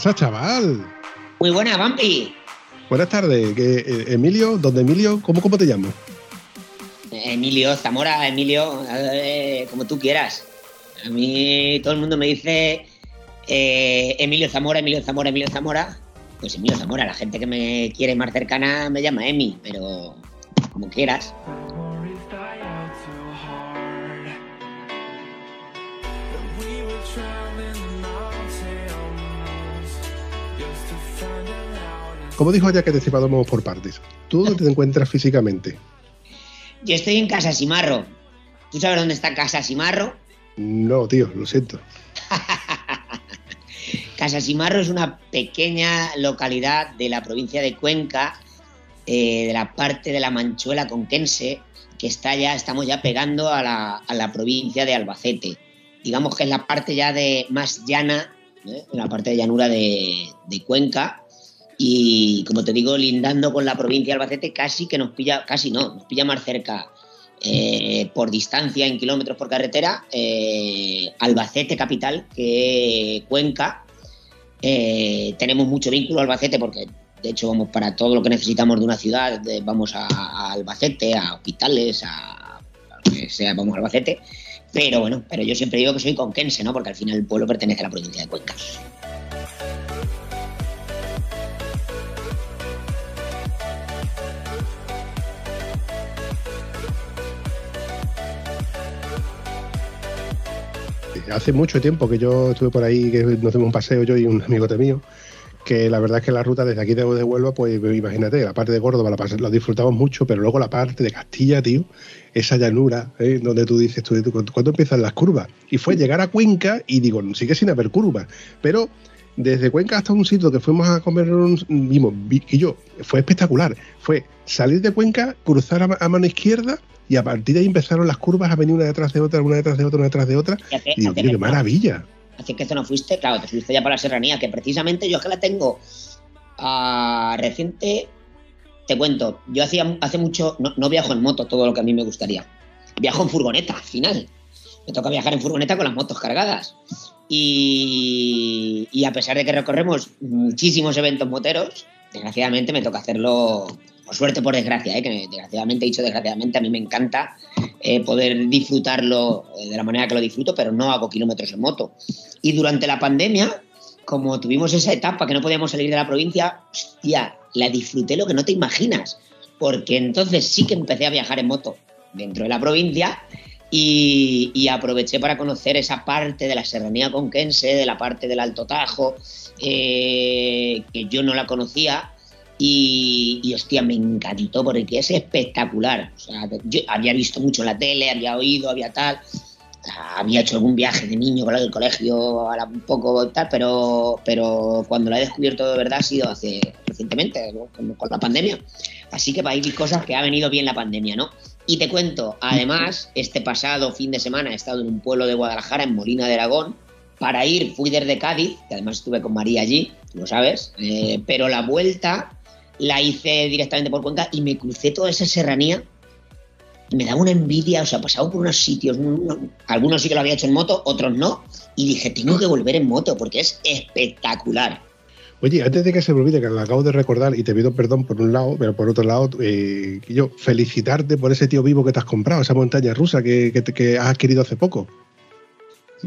Pasa, chaval? Muy buena, Vampi. Buenas tardes. Eh, Emilio, ¿dónde Emilio? ¿Cómo, cómo te llamo? Emilio, Zamora, Emilio, eh, como tú quieras. A mí todo el mundo me dice eh, Emilio Zamora, Emilio Zamora, Emilio Zamora. Pues Emilio Zamora, la gente que me quiere más cercana me llama Emi, pero como quieras. Como dijo ya que te separamos por partes, ¿tú dónde te encuentras físicamente? Yo estoy en Casa Simarro. ¿Tú sabes dónde está Casa Simarro? No, tío, lo siento. Casa Simarro es una pequeña localidad de la provincia de Cuenca, eh, de la parte de la Manchuela conquense, que está ya, estamos ya pegando a la, a la provincia de Albacete. Digamos que es la parte ya de más llana, ¿eh? la parte de llanura de, de Cuenca, y como te digo, lindando con la provincia de Albacete, casi que nos pilla, casi no, nos pilla más cerca eh, por distancia en kilómetros por carretera, eh, Albacete capital que Cuenca. Eh, tenemos mucho vínculo a Albacete porque de hecho vamos para todo lo que necesitamos de una ciudad, vamos a, a Albacete, a hospitales, a, a lo que sea, vamos a Albacete. Pero bueno, pero yo siempre digo que soy conquense, ¿no? Porque al final el pueblo pertenece a la provincia de Cuenca. Hace mucho tiempo que yo estuve por ahí, que nos dimos un paseo yo y un amigote mío, que la verdad es que la ruta desde aquí de, de Huelva, pues imagínate, la parte de Córdoba la, la disfrutamos mucho, pero luego la parte de Castilla, tío, esa llanura, ¿eh? donde tú dices, tú, ¿cuándo empiezan las curvas? Y fue llegar a Cuenca y digo, sigue sin haber curvas, pero desde Cuenca hasta un sitio que fuimos a comer, un- vimos, vi- y yo, fue espectacular, fue salir de Cuenca, cruzar a mano izquierda y a partir de ahí empezaron las curvas a venir una detrás de otra, una detrás de otra, una detrás de otra, Y digo, tío, qué maravilla. Que esto no fuiste, claro, te subiste ya para la serranía, que precisamente yo es que la tengo ah, reciente. Te cuento, yo hacía hace mucho, no, no viajo en moto todo lo que a mí me gustaría. Viajo en furgoneta, al final. Me toca viajar en furgoneta con las motos cargadas. Y, y a pesar de que recorremos muchísimos eventos moteros, desgraciadamente me toca hacerlo, suerte, por desgracia, ¿eh? que desgraciadamente, he dicho desgraciadamente, a mí me encanta eh, poder disfrutarlo eh, de la manera que lo disfruto, pero no hago kilómetros en moto. Y durante la pandemia, como tuvimos esa etapa que no podíamos salir de la provincia, hostia, la disfruté lo que no te imaginas. Porque entonces sí que empecé a viajar en moto dentro de la provincia y, aproveché para conocer esa parte de la serranía conquense, de la parte del Alto Tajo, que yo no la conocía. Y, y, hostia, me encantó porque es espectacular. O sea, yo había visto mucho la tele, había oído, había tal había hecho algún viaje de niño con lo del colegio, ahora un poco tal, pero, pero cuando la he descubierto de verdad ha sido hace recientemente, ¿no? con, con, la pandemia. Así que hay cosas que ha venido bien la pandemia, ¿no? Y te cuento, además, este pasado fin de semana he estado en un pueblo de Guadalajara, en Molina de Aragón. Para ir fui desde Cádiz, que además estuve con María allí, tú lo sabes, eh, pero la vuelta la hice directamente por Cuenca y me crucé toda esa serranía me daba una envidia, o sea, pasaba por unos sitios, no, algunos sí que lo había hecho en moto, otros no, y dije, tengo que volver en moto porque es espectacular. Oye, antes de que se me olvide, que lo acabo de recordar y te pido perdón por un lado, pero por otro lado, eh, yo felicitarte por ese tío vivo que te has comprado, esa montaña rusa que, que, que has adquirido hace poco.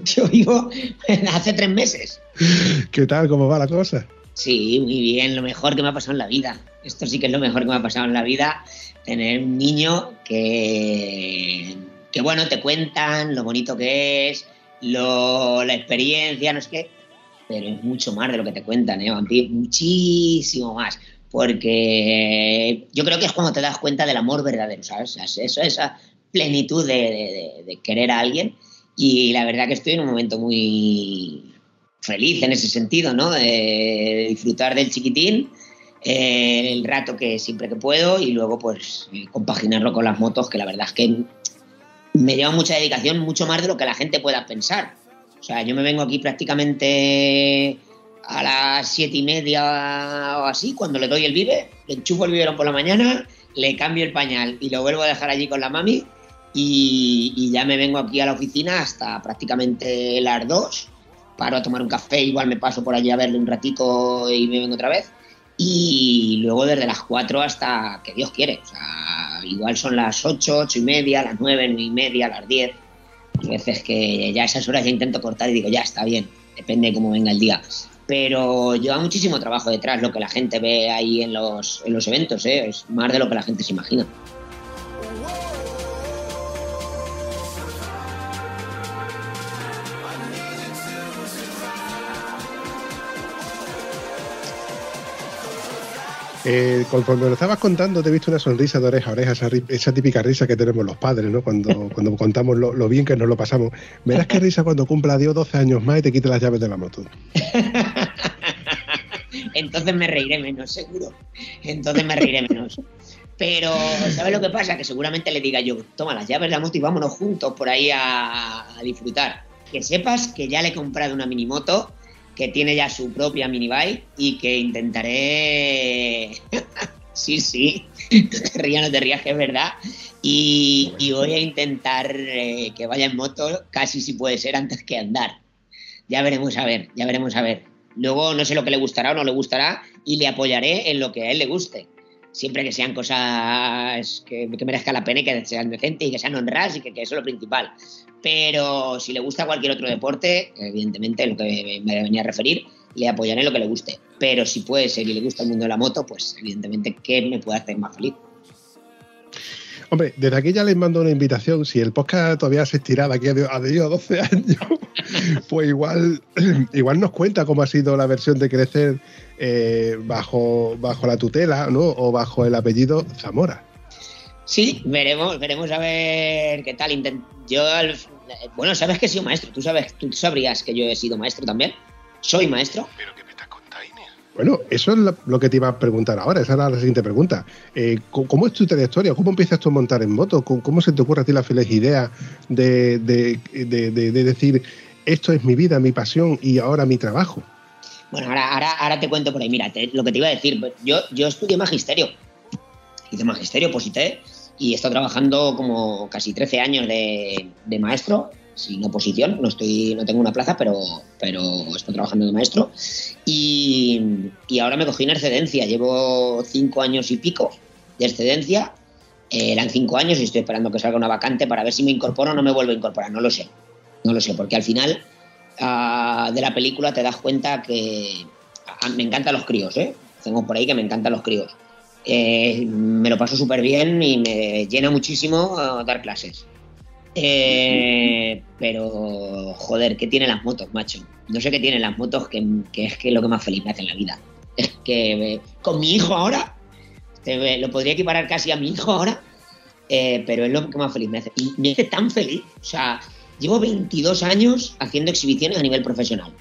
Yo vivo hace tres meses. ¿Qué tal? ¿Cómo va la cosa? Sí, muy bien, lo mejor que me ha pasado en la vida. Esto sí que es lo mejor que me ha pasado en la vida tener un niño que, que bueno, te cuentan lo bonito que es, lo, la experiencia, no sé qué, pero es mucho más de lo que te cuentan, ¿eh? Muchísimo más. Porque yo creo que es cuando te das cuenta del amor verdadero, ¿sabes? Eso, esa plenitud de, de querer a alguien. Y la verdad que estoy en un momento muy feliz en ese sentido, ¿no? De disfrutar del chiquitín eh, el rato que siempre que puedo y luego pues eh, compaginarlo con las motos, que la verdad es que me lleva mucha dedicación, mucho más de lo que la gente pueda pensar. O sea, yo me vengo aquí prácticamente a las siete y media o así, cuando le doy el vive, le enchufo el biberón por la mañana, le cambio el pañal y lo vuelvo a dejar allí con la mami y, ya me vengo aquí a la oficina hasta prácticamente las dos. Paro a tomar un café, igual me paso por allí a verle un ratico y me vengo otra vez. Y luego desde las cuatro hasta que Dios quiere. O sea, igual son las ocho, ocho y media, las nueve, nueve y media, las diez. Hay veces que ya esas horas ya intento cortar y digo, ya está bien, depende de cómo venga el día pero lleva muchísimo trabajo detrás lo que la gente ve ahí en los, en los eventos, ¿eh? es más de lo que la gente se imagina. Eh, conforme lo estabas contando, te he visto una sonrisa de oreja a oreja, esa, típica risa que tenemos los padres, ¿no? Cuando, cuando contamos lo, bien que nos lo pasamos. Verás qué risa cuando cumpla Dios 12 años más y te quite las llaves de la moto. Entonces me reiré menos, seguro. Entonces me reiré menos. Pero, ¿sabes lo que pasa? Que seguramente le diga yo, toma las llaves de la moto y vámonos juntos por ahí a, a disfrutar. Que sepas que ya le he comprado una minimoto que tiene ya su propia minibike y que intentaré. sí, sí, te rías, no te que es verdad. Y, voy a intentar eh, que vaya en moto casi si puede ser antes que andar. Ya veremos a ver, ya veremos a ver. Luego no sé lo que le gustará o no le gustará y le apoyaré en lo que a él le guste. Siempre que sean cosas que, merezcan la pena y que sean decentes y que sean honradas y que, que eso es lo principal pero si le gusta cualquier otro deporte, evidentemente lo que me venía a referir, le apoyaré en lo que le guste. Pero si puede ser y le gusta el mundo de la moto, pues evidentemente, ¿qué me puede hacer más feliz? Hombre, desde aquí ya les mando una invitación. Si el podcast todavía se estira de aquí a, 12 años, pues igual, igual nos cuenta cómo ha sido la versión de crecer eh, bajo, bajo la tutela ¿no? o bajo el apellido Zamora. Sí, veremos, veremos a ver qué tal. Yo, bueno, sabes que he sido maestro. Tú sabes, tú sabrías que yo he sido maestro también. Soy maestro. Pero que Bueno, eso es lo que te iba a preguntar ahora. Esa era la siguiente pregunta. Eh, ¿Cómo es tu trayectoria? ¿Cómo empiezas tú a montar en moto? ¿Cómo, se te ocurre a ti la feliz idea de, decir esto es mi vida, mi pasión y ahora mi trabajo? Bueno, ahora, ahora, te cuento por ahí. Mira, lo que te iba a decir. Yo, yo estudié magisterio. Hice magisterio, posité y he estado trabajando como casi 13 años de, maestro, sin oposición, no, estoy, no tengo una plaza, pero, pero estoy trabajando de maestro. Y, ahora me cogí una excedencia, llevo 5 años y pico de excedencia, eh, eran 5 años y estoy esperando que salga una vacante para ver si me incorporo o no me vuelvo a incorporar, no lo sé, no lo sé, porque al final ah, de la película te das cuenta que ah, me encantan los críos, ¿eh? Tengo por ahí que me encantan los críos eh, me lo paso súper bien y me llena muchísimo eh, dar clases. Eh, pero, joder, ¿qué tienen las motos, macho? No sé qué tienen las motos, que, es que lo que más feliz me hace en la vida. Es que con mi hijo ahora, lo podría equiparar casi a mi hijo ahora, pero es lo que más feliz me hace. Y me hace tan feliz. O sea, llevo 22 años haciendo exhibiciones a nivel profesional.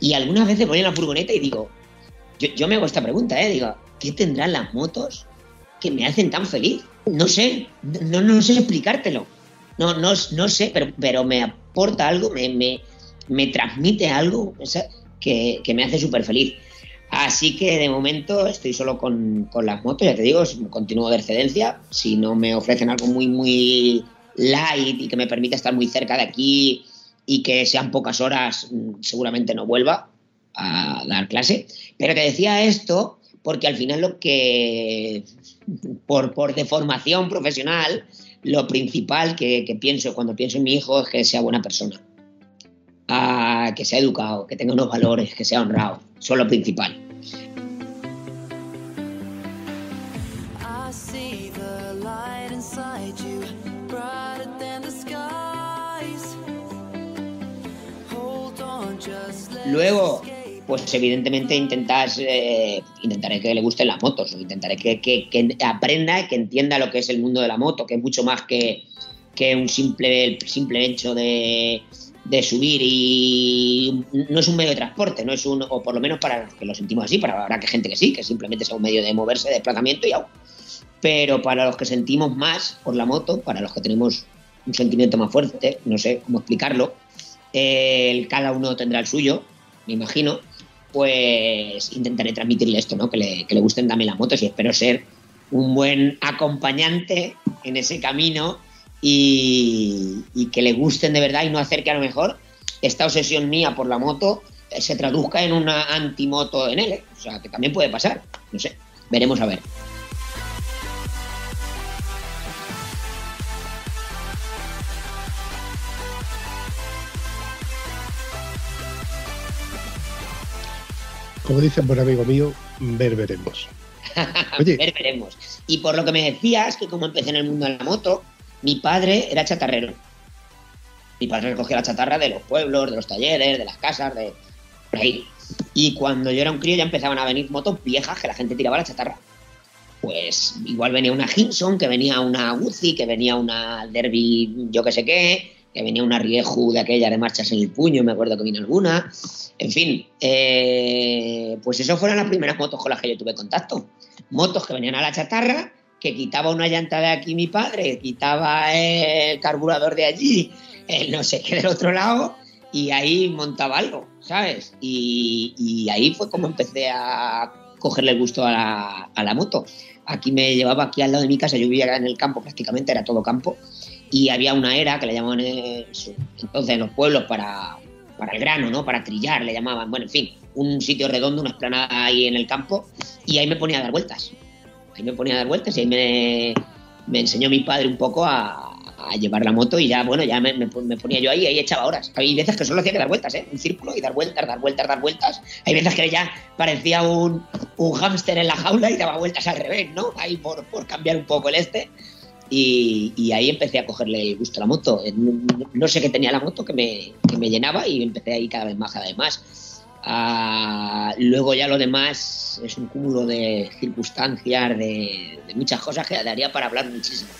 Y algunas veces voy en la furgoneta y digo, yo, yo me hago esta pregunta, ¿eh? Digo, ¿qué tendrán las motos que me hacen tan feliz? No sé, no, no sé explicártelo. No, no, no sé, pero, pero me aporta algo, me, transmite algo que, me hace súper feliz. Así que de momento estoy solo con, con, las motos, ya te digo, continúo de excedencia. Si no me ofrecen algo muy, muy light y que me permita estar muy cerca de aquí y que sean pocas horas, mm, seguramente no vuelva a dar clase. Pero te decía esto porque al final lo que, por, por deformación profesional, lo principal que, pienso cuando pienso en mi hijo es que sea buena persona, ah, que sea educado, que tenga unos valores, que sea honrado. Eso es lo principal. Luego, pues evidentemente intentas, eh, intentaré que le gusten las motos, intentaré que, que, que, aprenda, que entienda lo que es el mundo de la moto, que es mucho más que, que un simple, simple hecho de, de subir y no es un medio de transporte, no es un, o por lo menos para los que lo sentimos así, para habrá que gente que sí, que simplemente sea un medio de moverse, de desplazamiento y ya. Pero para los que sentimos más por la moto, para los que tenemos un sentimiento más fuerte, no sé cómo explicarlo, el, cada uno tendrá el suyo, me imagino, pues intentaré transmitirle esto, ¿no? Que le, que le gusten también las motos y espero ser un buen acompañante en ese camino y, que le gusten de verdad y no hacer que a lo mejor esta obsesión mía por la moto se traduzca en una antimoto en él. O sea, que también puede pasar. No sé, veremos a ver. Como dice un buen amigo mío, ver veremos. ver veremos. Y por lo que me decías, que como empecé en el mundo de la moto, mi padre era chatarrero. Mi padre recogía la chatarra de los pueblos, de los talleres, de las casas, de por ahí. Y cuando yo era un crío ya empezaban a venir motos viejas que la gente tiraba la chatarra. Pues igual venía una Hinson, que venía una Uzi, que venía una Derby, yo que sé qué, que venía una Rieju de aquella de marchas en el puño, me acuerdo que vino alguna. En fin, eh, pues eso fueron las primeras motos con las que yo tuve contacto. Motos que venían a la chatarra que quitaba una llanta de aquí mi padre, quitaba el carburador de allí, el no sé qué del otro lado, y ahí montaba algo, ¿sabes? Y, ahí fue como empecé a cogerle el gusto a la, moto. Aquí me llevaba aquí al lado de mi casa, yo vivía en el campo prácticamente, era todo campo, y había una era que le llamaban entonces en los pueblos para, para el grano, ¿no? Para trillar, le llamaban. Bueno, en fin, un sitio redondo, una esplanada ahí en el campo, y ahí me ponía a dar vueltas ahí me ponía a dar vueltas y ahí me, me enseñó mi padre un poco a, llevar la moto y ya, bueno, ya me, ponía yo ahí y ahí echaba horas. Hay veces que solo hacía que dar vueltas, ¿eh? Un círculo y dar vueltas, dar vueltas, dar vueltas. Hay veces que ya parecía un, un hámster en la jaula y daba vueltas al revés, ¿no? Ahí por, por cambiar un poco el este. Y, ahí empecé a cogerle gusto a la moto. No, sé qué tenía la moto que me, que me llenaba y empecé ahí cada vez más, cada vez más. Ah, luego ya lo demás es un cúmulo de circunstancias, de, de muchas cosas que daría para hablar muchísimo.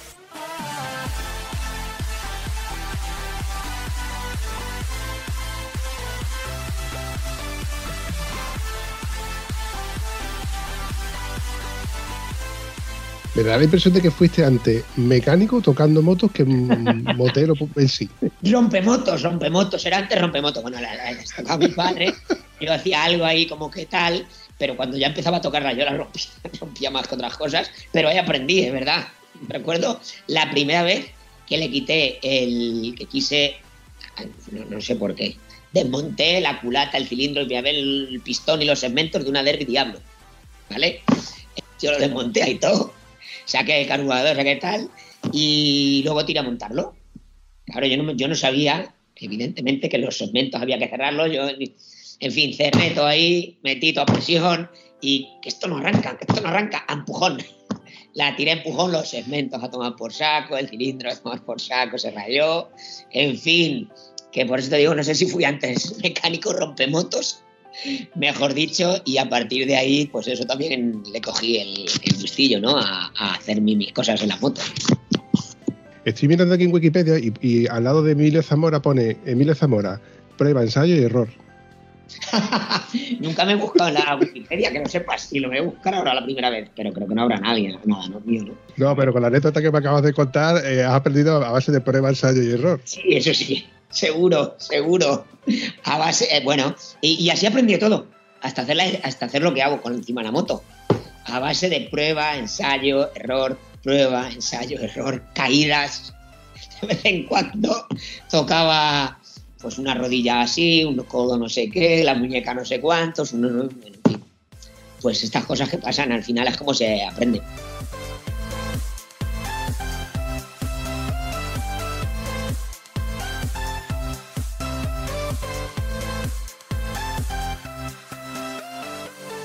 Me da la impresión de que fuiste antes mecánico tocando motos que motero en sí. Rompemotos, rompemotos, era antes rompemotos. Bueno, la, la, mi padre, yo hacía algo ahí como que tal, pero cuando ya empezaba a tocarla yo la rompía, rompía más que otras cosas, pero ahí aprendí, es verdad. Recuerdo la primera vez que le quité el que quise, no, sé por qué, desmonté la culata, el cilindro, el, el pistón y los segmentos de una Derby Diablo, ¿vale? Yo lo desmonté ahí todo saqué el carburador, saqué tal, y luego tiré a montarlo. Claro, yo no, yo no sabía, evidentemente, que los segmentos había que cerrarlos. Yo, en fin, cerré todo ahí, metí toda presión y que esto no arranca, que esto no arranca, a empujón. La tiré a empujón, los segmentos a tomar por saco, el cilindro a tomar por saco, se rayó. En fin, que por eso te digo, no sé si fui antes mecánico rompemotos mejor dicho, y a partir de ahí, pues eso también le cogí el, gustillo, ¿no? A, hacer mis cosas en la moto. Estoy mirando aquí en Wikipedia y, al lado de Emilio Zamora pone Emilio Zamora, prueba, ensayo y error. Nunca me he buscado en la Wikipedia, que no sepas si lo voy a buscar ahora la primera vez, pero creo que no habrá nadie, nada, no mío, ¿no? No, pero con la anécdota que me acabas de contar, eh, has aprendido a base de prueba, ensayo y error. Sí, eso sí seguro, seguro. A base, eh, bueno, y, así aprendí todo, hasta hacer, hasta hacer lo que hago con encima la moto. A base de prueba, ensayo, error, prueba, ensayo, error, caídas. De vez en cuando tocaba pues una rodilla así, un codo no sé qué, la muñeca no sé cuántos, pues estas cosas que pasan al final es como se aprende.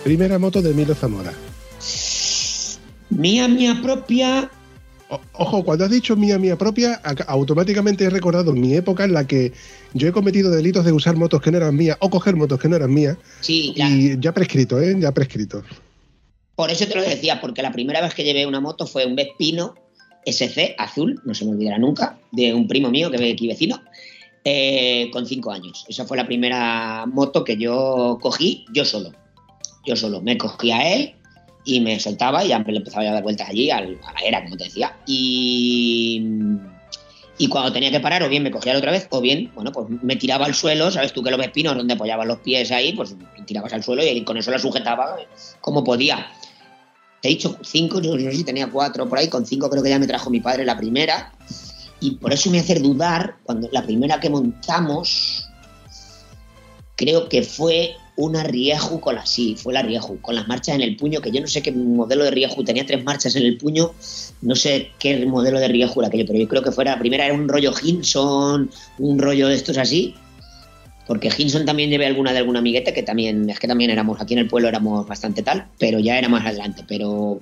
Primera moto de Emilio Zamora. Mía, mía propia. ojo, cuando has dicho mía, mía propia, automáticamente he recordado mi época en la que yo he cometido delitos de usar motos que no eran mías o coger motos que no eran mías. Sí, Y ya prescrito, ¿eh? Ya prescrito. Por eso te lo decía, porque la primera vez que llevé una moto fue un Vespino SC azul, no se me olvidará nunca, de un primo mío que ve aquí vecino, eh, con cinco años. Esa fue la primera moto que yo cogí yo solo. Yo solo. Me cogí a él y me soltaba y le empezaba a dar vueltas allí a la era, como te decía. Y, y cuando tenía que parar, o bien me cogía otra vez, o bien, bueno, pues me tiraba al suelo, ¿sabes tú que los espinos donde apoyaban los pies ahí? Pues me tirabas al suelo y con eso la sujetaba como podía. Te he dicho cinco, yo no sé si tenía cuatro por ahí, con cinco creo que ya me trajo mi padre la primera. Y por eso me hace dudar, cuando la primera que montamos, creo que fue una Rieju con la sí, fue la Rieju, con las marchas en el puño, que yo no sé qué modelo de Rieju, tenía tres marchas en el puño, no sé qué modelo de Rieju era aquello, pero yo creo que fuera, la primera era un rollo Hinson, un rollo de estos así, porque Hinson también llevé alguna de alguna amigueta, que también, es que también éramos, aquí en el pueblo éramos bastante tal, pero ya era más adelante, pero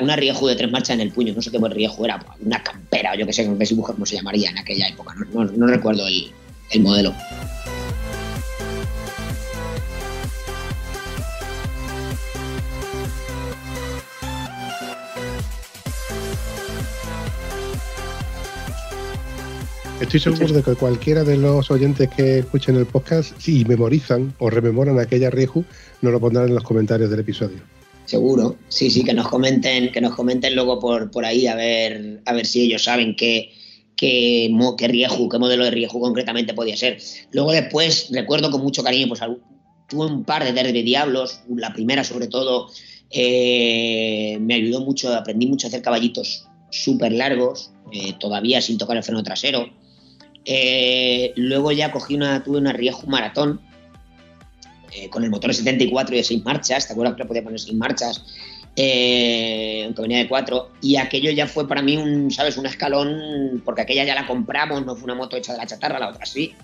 una Rieju de tres marchas en el puño, no sé qué Rieju era, una campera, o yo qué sé, no sé cómo se llamaría en aquella época, no, recuerdo el modelo. Estoy seguro de que cualquiera de los oyentes que escuchen el podcast, si memorizan o rememoran aquella Rieju, nos lo pondrán en los comentarios del episodio. Seguro, sí, sí, que nos comenten, que nos comenten luego por, por ahí a ver, a ver si ellos saben qué, qué, qué Rieju, qué modelo de Rieju concretamente podía ser. Luego después, recuerdo con mucho cariño, pues tuve un par de Derby Diablos, la primera sobre todo, eh, me ayudó mucho, aprendí mucho a hacer caballitos súper largos, eh, todavía sin tocar el freno trasero. Eh, luego ya cogí una, tuve una Rieju Maratón eh, con el motor de 74 y de 6 marchas, ¿te acuerdas que podía poner 6 marchas? Eh, aunque venía de 4, y aquello ya fue para mí un, ¿sabes? Un escalón, porque aquella ya la compramos, no fue una moto hecha de la chatarra, la otra sí.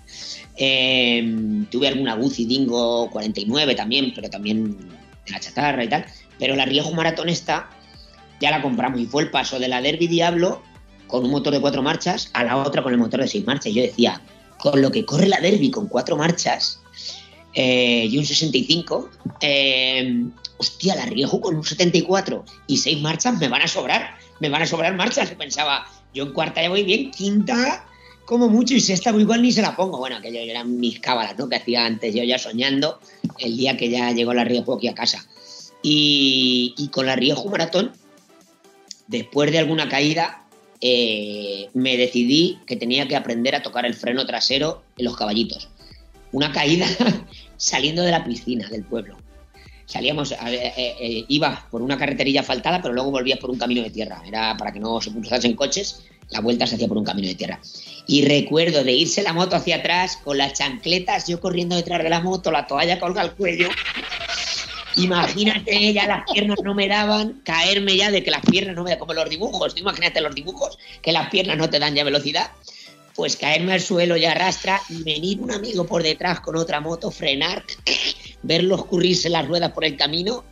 tuve alguna Guzzi Dingo 49 también, pero también de la chatarra y tal. Pero la Rieju Maratón esta ya la compramos y fue el paso de la Derby Diablo con un motor de cuatro marchas a la otra con el motor de seis marchas. Y yo decía, con lo que corre la Derby con cuatro marchas eh, y un 65, eh, hostia, la Rieju con un 74 y seis marchas me van a sobrar, me van a sobrar marchas. Y pensaba, yo en cuarta ya voy bien, quinta como mucho y sexta igual ni se la pongo. Bueno, aquello eran mis cábalas, ¿no? Que hacía antes yo ya soñando el día que ya llegó la Rieju aquí a casa. Y, y con la Rieju Maratón, después de alguna caída, eh, me decidí que tenía que aprender a tocar el freno trasero en los caballitos. Una caída saliendo de la piscina del pueblo. Salíamos, eh, eh, iba por una carreterilla asfaltada, pero luego volvías por un camino de tierra. Era para que no se en coches, la vuelta se hacía por un camino de tierra. Y recuerdo de irse la moto hacia atrás con las chancletas, yo corriendo detrás de la moto, la toalla colga al cuello Imagínate, ya las piernas no me daban, caerme ya de que las piernas no me dan, como los dibujos, imagínate los dibujos, que las piernas no te dan ya velocidad, pues caerme al suelo ya arrastra y venir un amigo por detrás con otra moto, frenar, verlo escurrirse las ruedas por el camino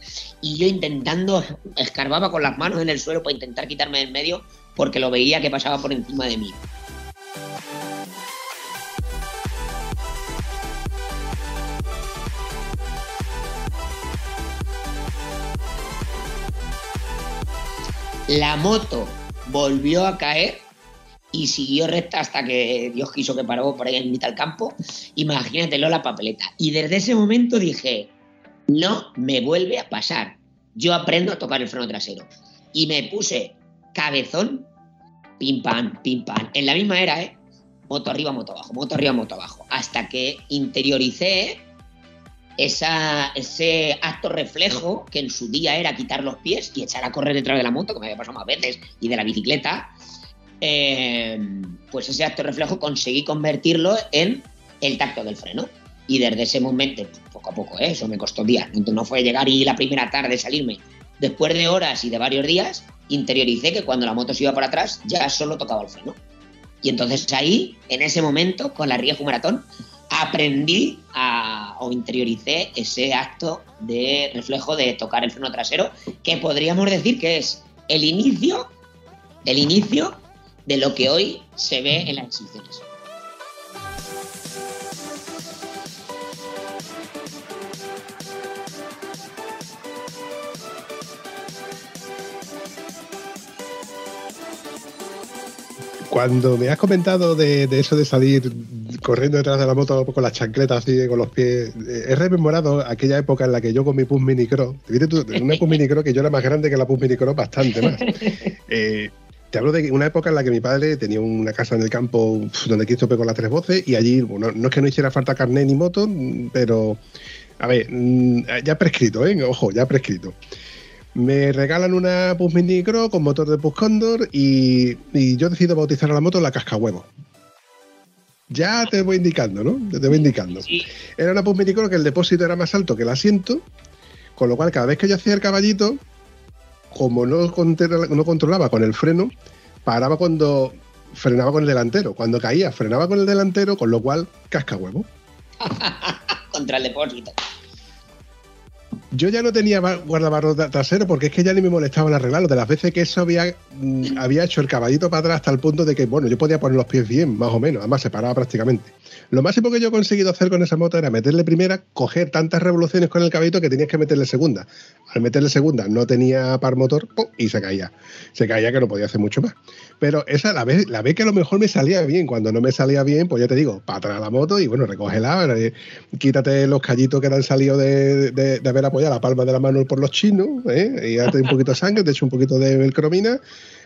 y yo intentando, escarbaba con las manos en el suelo para intentar quitarme del medio porque lo veía que pasaba por encima de mí. La moto volvió a caer y siguió recta hasta que Dios quiso que paró por ahí en mitad del campo. Imagínatelo la papeleta. Y desde ese momento dije, no me vuelve a pasar. Yo aprendo a tocar el freno trasero. Y me puse cabezón, pim pam, pim pam. En la misma era, ¿eh? Moto arriba, moto abajo, moto arriba, moto abajo. Hasta que interioricé ese acto reflejo que en su día era quitar los pies y echar a correr detrás de la moto, que me había pasado más veces, y de la bicicleta, eh, pues ese acto reflejo conseguí convertirlo en el tacto del freno. Y desde ese momento, poco a poco, ¿eh? eso me costó días, no fue llegar y la primera tarde salirme. Después de horas y de varios días, interioricé que cuando la moto se iba para atrás ya solo tocaba el freno. Y entonces ahí, en ese momento, con la Rieju Maratón, aprendí o interioricé ese acto de reflejo de tocar el freno trasero, que podríamos decir que es el inicio, el inicio de lo que hoy se ve en las exhibiciones. Cuando me has comentado de, eso de salir corriendo detrás de la moto con las chancletas así, con los pies, eh, he rememorado aquella época en la que yo con mi Pus Minicro, una Pus Minicro que yo era más grande que la Pus Minicro, bastante más. Eh, te hablo de una época en la que mi padre tenía una casa en el campo donde quiso con las tres voces y allí, bueno, no es que no hiciera falta carnet ni moto, pero, a ver, mm, ya prescrito, ¿eh? Ojo, ya prescrito. Me regalan una Pus Micro con motor de Pus Condor y, yo decido bautizar a la moto la cascahuevo. Ya te voy indicando, ¿no? Te voy indicando. Era una Pus Micro que el depósito era más alto que el asiento, con lo cual cada vez que yo hacía el caballito, como no, no controlaba con el freno, paraba cuando frenaba con el delantero. Cuando caía, frenaba con el delantero, con lo cual cascahuevo. Contra el depósito. Yo ya no tenía guardabarro trasero porque es que ya ni me molestaban arreglarlo. De las veces que eso había, mm, había hecho el caballito para atrás hasta el punto de que, bueno, yo podía poner los pies bien, más o menos. Además, se paraba prácticamente. Lo máximo que yo he conseguido hacer con esa moto era meterle primera, coger tantas revoluciones con el caballito que tenías que meterle segunda. Al meterle segunda no tenía par motor y se caía. Se caía que no podía hacer mucho más. Pero esa la vez, la vez que a lo mejor me salía bien. Cuando no me salía bien, pues ya te digo, para atrás la moto y bueno, recógela, eh, quítate los callitos que te han salido de, haber apoyado la palma de la mano por los chinos, ¿eh? y date un poquito de sangre, te echo un poquito de velcromina,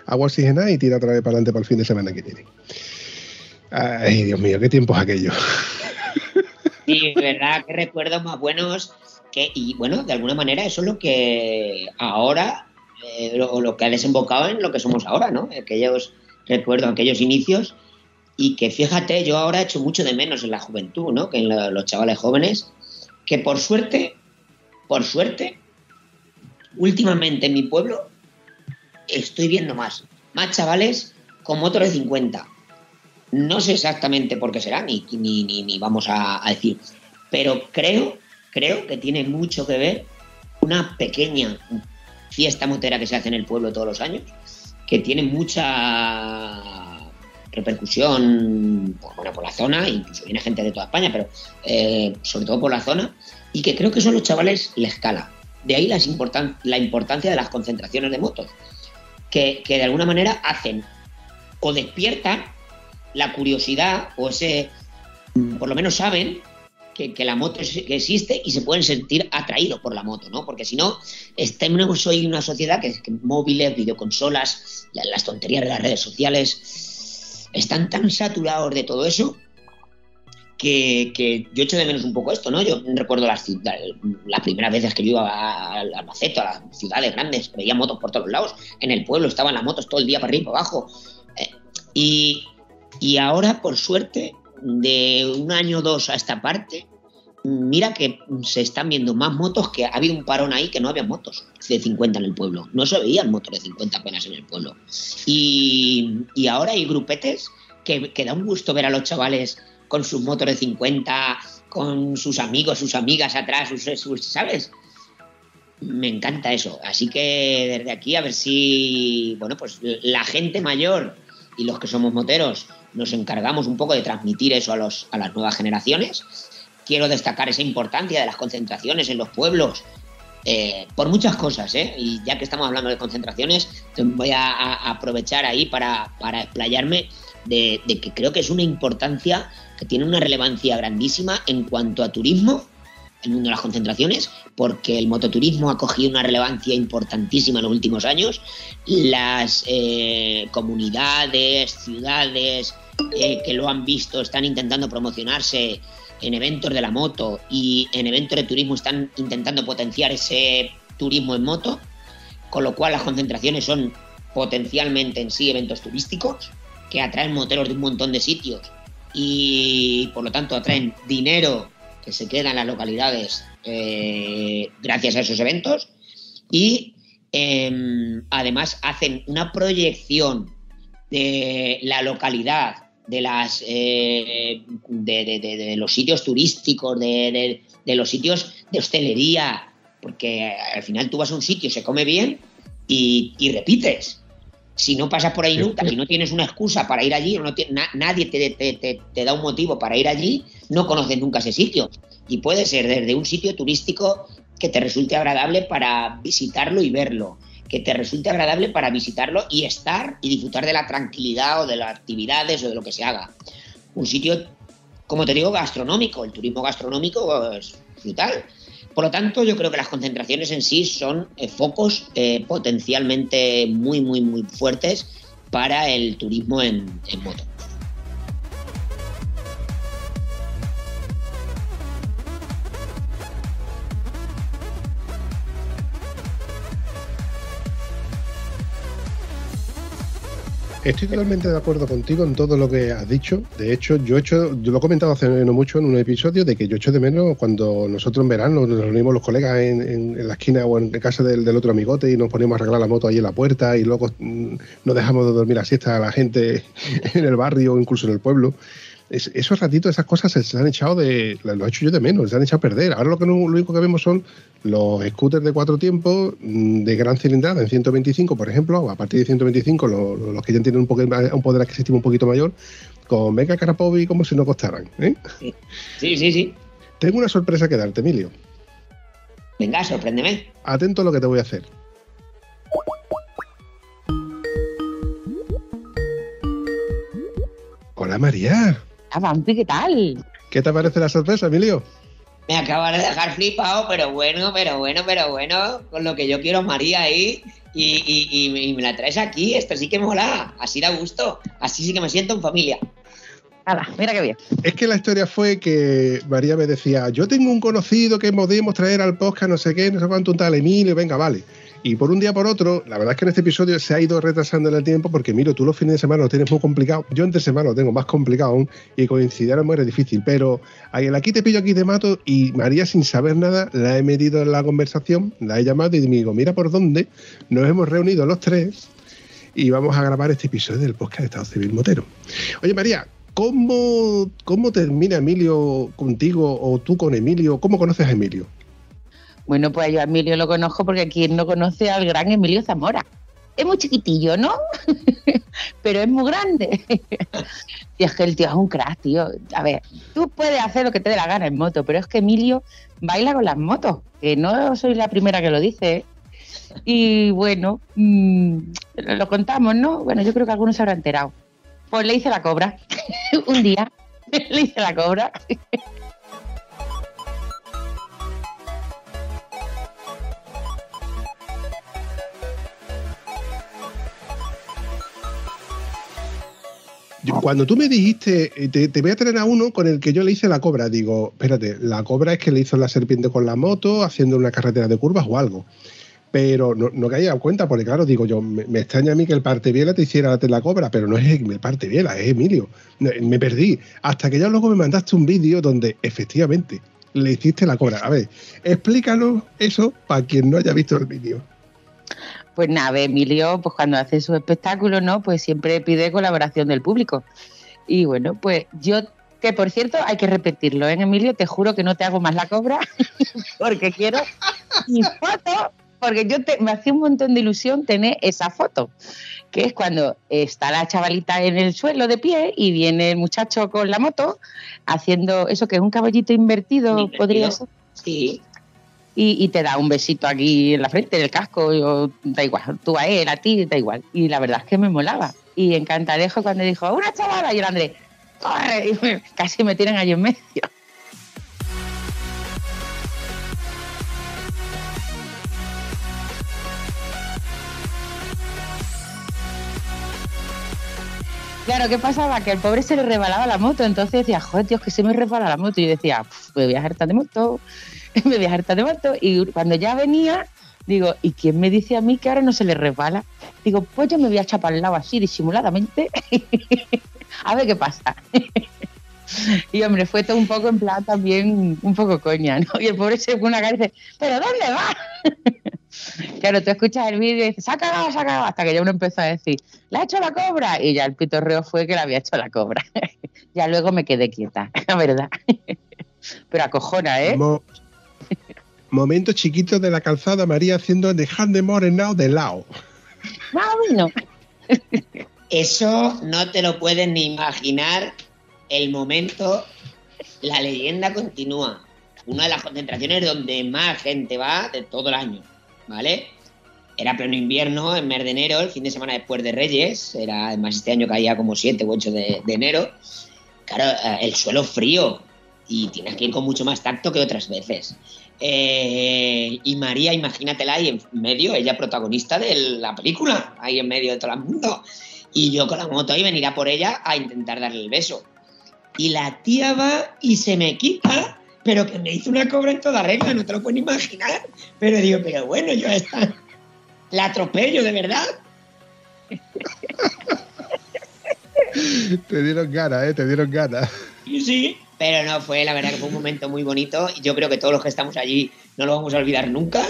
agua oxigenada y tira otra vez para adelante para el fin de semana que viene. Ay, Dios mío, qué tiempos aquellos. Sí, verdad, qué recuerdos más buenos. Que, y bueno, de alguna manera eso es lo que ahora, eh, lo, que ha desembocado en lo que somos ahora, ¿no? Aquellos recuerdos, aquellos inicios. Y que fíjate, yo ahora he hecho mucho de menos en la juventud, ¿no? Que en los chavales jóvenes, que por suerte, por suerte, últimamente en mi pueblo estoy viendo más. Más chavales con motor de 50, no sé exactamente por qué será, ni, ni, ni, vamos a, decir, pero creo, creo que tiene mucho que ver una pequeña fiesta motera que se hace en el pueblo todos los años, que tiene mucha repercusión por, por la zona, incluso viene gente de toda España, pero eh, sobre todo por la zona, y que creo que son los chavales la escala. De ahí las la importancia de las concentraciones de motos, que, que de alguna manera hacen o despiertan la curiosidad o ese, mm, por lo menos saben que, la moto que existe y se pueden sentir atraídos por la moto, ¿no? Porque si no, estamos hoy en una sociedad que, que móviles, videoconsolas, las tonterías de las redes sociales están tan saturados de todo eso que, yo echo de menos un poco esto, ¿no? Yo recuerdo las, las primeras veces que yo iba al Albaceto, a las ciudades grandes, veía motos por todos lados, en el pueblo estaban las motos todo el día para arriba y para abajo. Eh, y, y ahora, por suerte, de un año o dos a esta parte, mira que se están viendo más motos que ha habido un parón ahí que no había motos de 50 en el pueblo. No se veían motos de 50 apenas en el pueblo. Y, ahora hay grupetes que, da un gusto ver a los chavales con sus motos de 50, con sus amigos, sus amigas atrás, sus, ¿sabes? Me encanta eso. Así que desde aquí a ver si, bueno, pues la gente mayor y los que somos moteros nos encargamos un poco de transmitir eso a, los, a las nuevas generaciones. Quiero destacar esa importancia de las concentraciones en los pueblos, eh, por muchas cosas, ¿eh? Y ya que estamos hablando de concentraciones, voy a, aprovechar ahí para, para explayarme de, de, que creo que es una importancia, que tiene una relevancia grandísima en cuanto a turismo el mundo de las concentraciones, porque el mototurismo ha cogido una relevancia importantísima en los últimos años. Las eh, comunidades, ciudades eh, que lo han visto están intentando promocionarse en eventos de la moto y en eventos de turismo están intentando potenciar ese turismo en moto, con lo cual las concentraciones son potencialmente en sí eventos turísticos que atraen moteros de un montón de sitios y por lo tanto atraen dinero que se quedan en las localidades eh, gracias a esos eventos. Y em, además hacen una proyección de la localidad, de, las, eh, de, los sitios turísticos, de, los sitios de hostelería, porque al final tú vas a un sitio, se come bien y repites si no pasas por ahí nunca, si no tienes una excusa para ir allí, o no nadie te, da un motivo para ir allí, no conoces nunca ese sitio. Y puede ser desde un sitio turístico que te resulte agradable para visitarlo y verlo, que te resulte agradable para visitarlo y estar y disfrutar de la tranquilidad o de las actividades o de lo que se haga. Un sitio, como te digo, gastronómico. El turismo gastronómico es brutal. Por lo tanto, yo creo que las concentraciones en sí son eh, focos eh, potencialmente muy, muy, muy fuertes para el turismo en moto. Estoy totalmente de acuerdo contigo en todo lo que has dicho. De hecho, yo he hecho, yo lo he comentado hace no mucho en un episodio de que yo echo de menos cuando nosotros en verano nos reunimos los colegas en, la esquina o en casa del, otro amigote y nos ponemos a arreglar la moto ahí en la puerta y luego mm, nos dejamos de dormir a siesta a la gente en el barrio o incluso en el pueblo esos ratitos, esas cosas se, han echado de. Lo he hecho yo de menos, se han echado a perder. Ahora lo, que lo único que vemos son los scooters de cuatro tiempos mm, de gran cilindrada en 125, por ejemplo, a partir de 125, los, que ya tienen un, poco, un poder adquisitivo un poquito mayor, con Mega Carapovi como si no costaran. ¿eh? Sí, sí, sí. Tengo una sorpresa que darte, Emilio. Venga, sorpréndeme. Atento a lo que te voy a hacer. Hola María. Vampi, ¿qué tal? ¿Qué te parece la sorpresa, Emilio? Me acabas de dejar flipado, pero bueno, pero bueno, pero bueno, con lo que yo quiero María ahí y, me la traes aquí, esto sí que mola, así da gusto, así sí que me siento en familia. Nada, mira qué bien. Es que la historia fue que María me decía, yo tengo un conocido que podemos traer al podcast, no sé qué, no sé cuánto, un tal Emilio, venga, vale. Y por un día por otro, la verdad es que en este episodio se ha ido retrasando en el tiempo porque, miro, tú los fines de semana lo tienes muy complicado. Yo entre semana lo tengo más complicado aún y coincidir muy difícil. Pero aquí te pillo, aquí te mato y María, sin saber nada, la he metido en la conversación, la he llamado y me digo, mira por dónde nos hemos reunido los tres y vamos a grabar este episodio del podcast de Estado Civil Motero. Oye, María, ¿cómo, cómo termina Emilio contigo o tú con Emilio? ¿Cómo conoces a Emilio? Bueno, pues yo a Emilio lo conozco porque quien no conoce al gran Emilio Zamora. Es muy chiquitillo, ¿no? pero es muy grande. y es que el tío es un crack, tío. A ver, tú puedes hacer lo que te dé la gana en moto, pero es que Emilio baila con las motos, que no soy la primera que lo dice. Y bueno, mm, lo contamos, ¿no? Bueno, yo creo que algunos se habrán enterado. Pues le hice la cobra. un día le hice la cobra. Cuando tú me dijiste, eh, te, voy a traer a uno con el que yo le hice la cobra, digo, espérate, la cobra es que le hizo la serpiente con la moto, haciendo una carretera de curvas o algo. Pero no, no caía en cuenta, porque claro, digo yo, me, extraña a mí que el parte biela te hiciera la cobra, pero no es el parte biela, es Emilio. Me perdí. Hasta que ya luego me mandaste un vídeo donde efectivamente le hiciste la cobra. A ver, explícanos eso para quien no haya visto el vídeo. Pues nada, Emilio, pues cuando hace su espectáculo, ¿no? Pues siempre pide colaboración del público. Y bueno, pues yo, que por cierto, hay que repetirlo, ¿eh, Emilio? Te juro que no te hago más la cobra, porque quiero mi foto, porque yo me hacía un montón de ilusión tener esa foto, que es cuando está la chavalita en el suelo de pie y viene el muchacho con la moto haciendo eso que es un caballito invertido, invertido. podría ser. Sí y, te da un besito aquí en la frente, en el casco, da igual, tú a él, a ti, da igual. Y la verdad es que me molaba. Y encantadejo cuando dijo, una chavala, y el André, casi me tienen ahí en medio. Claro, ¿qué pasaba? Que al pobre se le rebalaba la moto, entonces decía, joder, Dios, que se me resbala la moto. Y yo decía, me voy a hartar de moto, me voy a hartar de moto. Y cuando ya venía, digo, ¿y quién me dice a mí que ahora no se le resbala? Digo, pues yo me voy a echar para el lado así, disimuladamente, a ver qué pasa. y hombre, fue todo un poco en plan también, un poco coña, ¿no? Y el pobre se pone una cara y dice, ¿pero dónde va? claro, tú escuchas el vídeo y dices, saca ha cagado, hasta que ya uno empezó a decir, ¿la ha hecho la cobra? Y ya el pitorreo fue que la había hecho la cobra. ya luego me quedé quieta, la verdad. Pero acojona, ¿eh? Momentos chiquitos de la calzada María haciendo de hand de morenao de lado. no. Eso no te lo puedes ni imaginar el momento. La leyenda continúa. Una de las concentraciones donde más gente va de todo el año, ¿vale? era pleno invierno, en mes de enero, el fin de semana después de Reyes, era además este año caía como 7 u 8 de, de enero. Claro, eh, el suelo frío y tienes que ir con mucho más tacto que otras veces. Eh, y María, imagínatela ahí en medio, ella protagonista de la película, ahí en medio de todo el mundo. Y yo con la moto ahí venirá por ella a intentar darle el beso. Y la tía va y se me quita, pero que me hizo una cobra en toda regla, no te lo puedes imaginar. Pero digo, pero bueno, yo esta la atropello, de verdad. te dieron ganas, ¿eh? Te dieron ganas. Sí, sí, pero no fue, la verdad que fue un momento muy bonito y yo creo que todos los que estamos allí no lo vamos a olvidar nunca.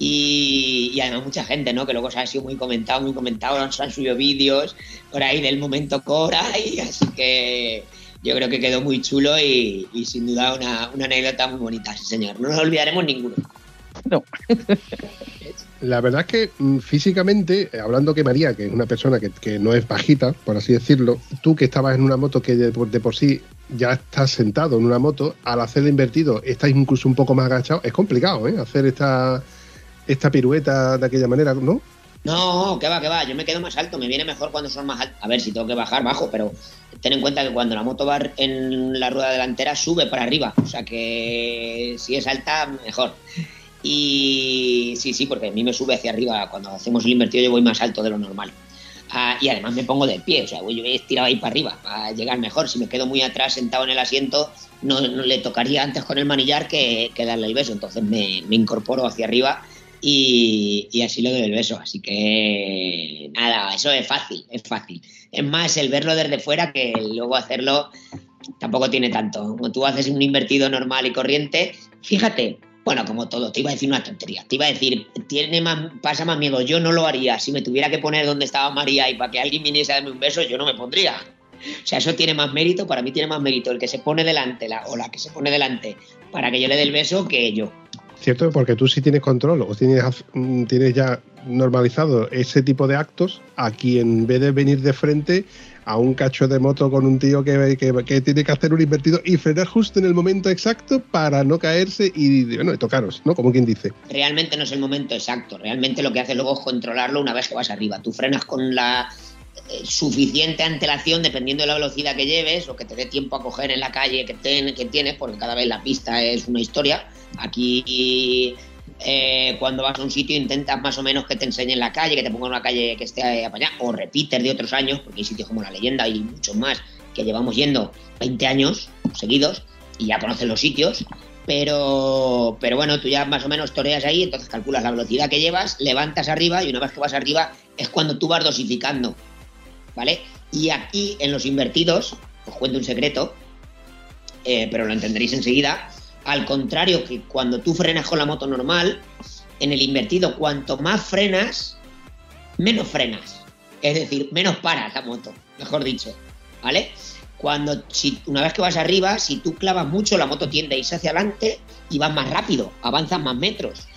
Y, además mucha gente, ¿no? Que luego se ha sido muy comentado, muy comentado, nos han subido vídeos por ahí del momento Cora y así que yo creo que quedó muy chulo y, sin duda una, una, anécdota muy bonita, sí señor. No nos olvidaremos ninguno. No. La verdad es que mm, físicamente, eh, hablando que María, que es una persona que, no es bajita, por así decirlo, tú que estabas en una moto que de, por sí ya estás sentado en una moto, al hacerlo invertido estás incluso un poco más agachado, es complicado, ¿eh? Hacer esta, esta pirueta de aquella manera, ¿no? No, que va, que va, yo me quedo más alto, me viene mejor cuando son más altos. A ver, si tengo que bajar, bajo, pero ten en cuenta que cuando la moto va en la rueda delantera sube para arriba, o sea que si es alta, mejor. Y sí, sí, porque a mí me sube hacia arriba. Cuando hacemos el invertido yo voy más alto de lo normal. Ah, y además me pongo de pie, o sea, voy estirado ahí para arriba, para llegar mejor. Si me quedo muy atrás sentado en el asiento, no, le tocaría antes con el manillar que, darle el beso. Entonces me, incorporo hacia arriba y, y, así le doy el beso. Así que nada, eso es fácil, es fácil. Es más el verlo desde fuera que luego hacerlo tampoco tiene tanto. Como tú haces un invertido normal y corriente, fíjate, bueno, como todo, te iba a decir una tontería. Te iba a decir, tiene más, pasa más miedo. Yo no lo haría. Si me tuviera que poner donde estaba María y para que alguien viniese a darme un beso, yo no me pondría. O sea, eso tiene más mérito, para mí tiene más mérito el que se pone delante la, o la que se pone delante para que yo le dé el beso que yo. Cierto, porque tú sí tienes control o tienes, tienes ya normalizado ese tipo de actos, aquí en vez de venir de frente a un cacho de moto con un tío que, que, tiene que hacer un invertido y frenar justo en el momento exacto para no caerse y bueno, tocaros, ¿no? Como quien dice. Realmente no es el momento exacto, realmente lo que hace luego es controlarlo una vez que vas arriba. Tú frenas con la eh, suficiente antelación dependiendo de la velocidad que lleves o que te dé tiempo a coger en la calle que, que tienes, porque cada vez la pista es una historia. Aquí eh, cuando vas a un sitio intentas más o menos que te enseñen la calle, que te pongan una calle que esté apañada, o repites de otros años, porque hay sitios como La Leyenda y muchos más que llevamos yendo 20 años seguidos y ya conoces los sitios, pero, pero bueno, tú ya más o menos toreas ahí, entonces calculas la velocidad que llevas, levantas arriba y una vez que vas arriba es cuando tú vas dosificando, ¿vale? Y aquí en los invertidos, os cuento un secreto, eh, pero lo entenderéis enseguida, al contrario que cuando tú frenas con la moto normal, en el invertido, cuanto más frenas, menos frenas. Es decir, menos paras la moto, mejor dicho. ¿Vale? Cuando, si, una vez que vas arriba, si tú clavas mucho, la moto tiende a irse hacia adelante y vas más rápido, avanzas más metros.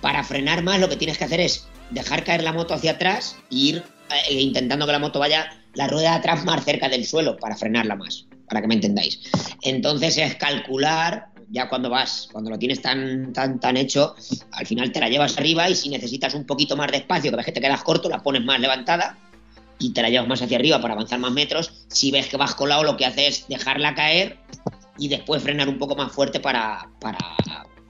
Para frenar más, lo que tienes que hacer es dejar caer la moto hacia atrás e ir eh, intentando que la moto vaya la rueda de atrás más cerca del suelo para frenarla más, para que me entendáis. Entonces es calcular ya cuando vas, cuando lo tienes tan, tan, tan hecho, al final te la llevas arriba y si necesitas un poquito más de espacio, que ves que te quedas corto, la pones más levantada y te la llevas más hacia arriba para avanzar más metros. Si ves que vas colado, lo que haces es dejarla caer y después frenar un poco más fuerte para, para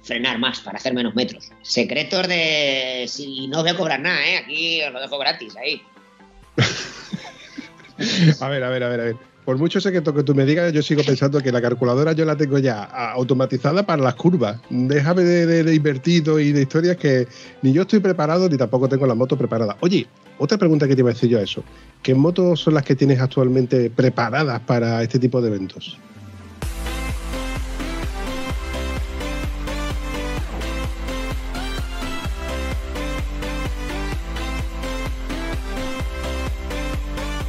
frenar más, para hacer menos metros. Secretos de... Si no voy a cobrar nada, ¿eh? Aquí os lo dejo gratis, ahí. a ver, a ver, a ver, a ver por mucho secreto que tú me digas, yo sigo pensando que la calculadora yo la tengo ya automatizada para las curvas. Déjame de, invertido y de historias que ni yo estoy preparado ni tampoco tengo la moto preparada. Oye, otra pregunta que te iba a decir yo a eso. ¿Qué motos son las que tienes actualmente preparadas para este tipo de eventos?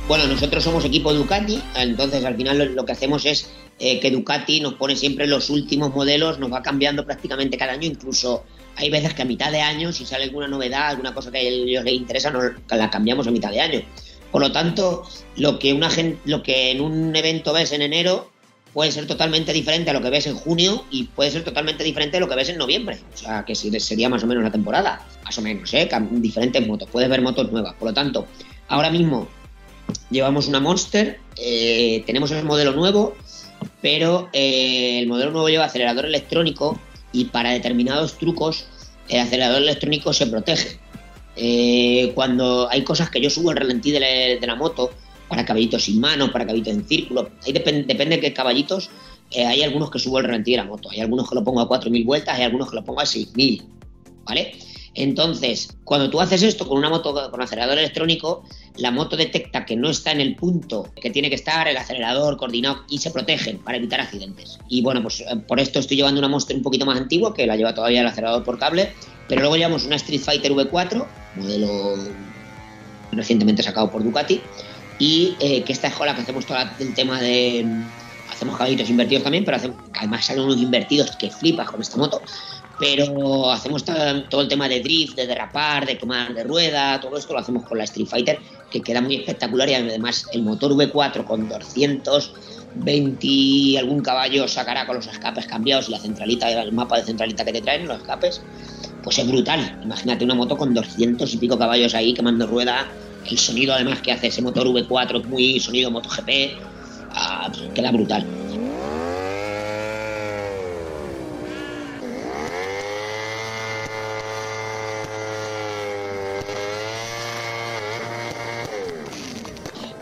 Bueno, nosotros somos equipo Ducati, entonces al final lo, que hacemos es eh, que Ducati nos pone siempre los últimos modelos, nos va cambiando prácticamente cada año, incluso hay veces que a mitad de año, si sale alguna novedad, alguna cosa que a ellos les interesa, nos la cambiamos a mitad de año. Por lo tanto, lo que, una lo que en un evento ves en enero, puede ser totalmente diferente a lo que ves en junio y puede ser totalmente diferente a lo que ves en noviembre. O sea, que sería más o menos la temporada. Más o menos, ¿eh? Diferentes motos. Puedes ver motos nuevas. Por lo tanto, ahora mismo llevamos una Monster, eh, tenemos el modelo nuevo, pero eh, el modelo nuevo lleva acelerador electrónico y para determinados trucos el acelerador electrónico se protege. Eh, cuando hay cosas que yo subo el ralentí de la, moto, para caballitos sin manos, para caballitos en círculo, ahí depende de qué caballitos, hay algunos que subo el ralentí de la moto, hay algunos que lo pongo a 4.000 vueltas, hay algunos que lo pongo a 6.000, ¿vale? Entonces, cuando tú haces esto con una moto con acelerador electrónico, la moto detecta que no está en el punto que tiene que estar, el acelerador coordinado y se protegen para evitar accidentes. Y bueno, pues eh, por esto estoy llevando una Monster un poquito más antigua, que la lleva todavía el acelerador por cable, pero luego llevamos una Street Fighter V4, modelo recientemente sacado por Ducati, y eh, que esta es con la que hacemos todo el tema de... Hacemos caballitos invertidos también, pero además salen unos invertidos que flipas con esta moto pero hacemos todo el tema de drift, de derrapar, de quemar de rueda, todo esto lo hacemos con la Street Fighter, que queda muy espectacular y además el motor V4 con 220 y algún caballo sacará con los escapes cambiados y la centralita, el mapa de centralita que te traen, los escapes, pues es brutal. Imagínate una moto con 200 y pico caballos ahí quemando rueda, el sonido además que hace ese motor V4, muy sonido MotoGP, ah, queda brutal.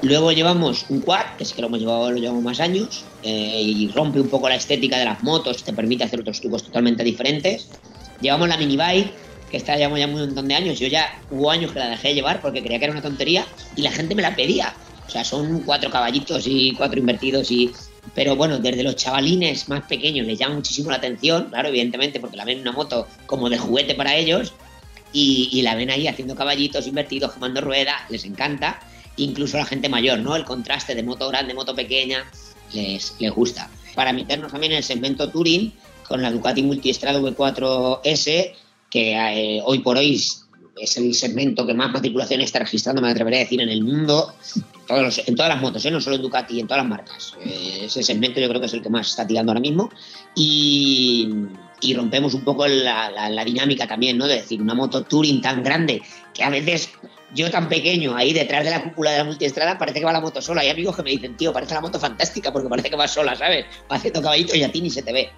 Luego llevamos un quad, que es que lo hemos llevado, lo llevamos más años, eh, y rompe un poco la estética de las motos, te permite hacer otros trucos totalmente diferentes. Llevamos la mini bike, que esta llevamos ya un montón de años. Yo ya hubo años que la dejé de llevar porque creía que era una tontería y la gente me la pedía. O sea, son cuatro caballitos y cuatro invertidos y... Pero bueno, desde los chavalines más pequeños les llama muchísimo la atención, claro, evidentemente, porque la ven en una moto como de juguete para ellos y, y la ven ahí haciendo caballitos invertidos, quemando ruedas, les encanta incluso la gente mayor, ¿no? El contraste de moto grande, moto pequeña, les, les gusta. Para meternos también en el segmento Touring, con la Ducati Multiestrada V4S, que eh, hoy por hoy es el segmento que más matriculaciones está registrando, me atreveré a decir, en el mundo, en todas las motos, ¿eh? no solo en Ducati, en todas las marcas. Eh, ese segmento yo creo que es el que más está tirando ahora mismo. Y, y rompemos un poco la, la, dinámica también, ¿no? De decir, una moto touring tan grande que a veces yo tan pequeño, ahí detrás de la cúpula de la multiestrada, parece que va la moto sola. Hay amigos que me dicen, tío, parece la moto fantástica porque parece que va sola, ¿sabes? Va haciendo caballito y a ti ni se te ve.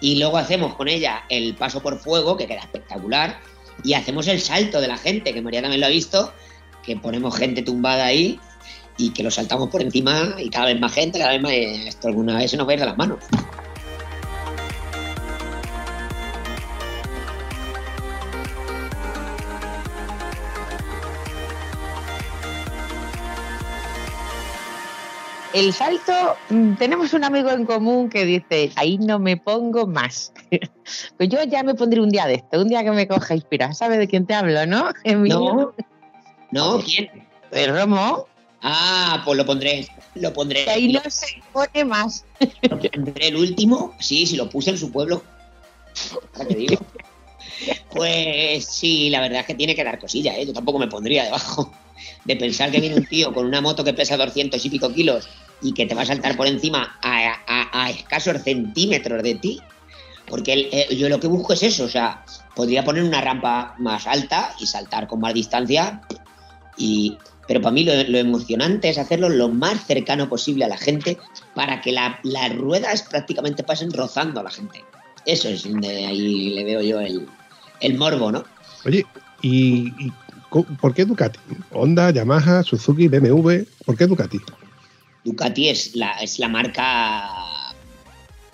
Y luego hacemos con ella el paso por fuego, que queda espectacular, y hacemos el salto de la gente, que María también lo ha visto, que ponemos gente tumbada ahí y que lo saltamos por encima y cada vez más gente, cada vez más... Esto alguna vez se nos va a ir de las manos. El salto, mm, tenemos un amigo en común que dice, ahí no me pongo más. pues yo ya me pondré un día de esto, un día que me coja inspira. ¿Sabes de quién te hablo, no? No, no, ¿quién? El Romo. Ah, pues lo pondré, lo pondré. ahí no se pone más. pondré el último, sí, si lo puse en su pueblo. qué digo? Pues sí, la verdad es que tiene que dar cosilla, ¿eh? Yo tampoco me pondría debajo de pensar que viene un tío con una moto que pesa 200 y pico kilos y que te va a saltar por encima a, escasos centímetros de ti. Porque eh, yo lo que busco es eso, o sea, podría poner una rampa más alta y saltar con más distancia, y, pero para mí lo, emocionante es hacerlo lo más cercano posible a la gente para que las ruedas prácticamente pasen rozando a la gente. Eso es donde ahí le veo yo el, morbo, ¿no? Oye, ¿y, y por qué Ducati? Honda, Yamaha, Suzuki, BMW, ¿por qué Ducati? Ducati es la, es la marca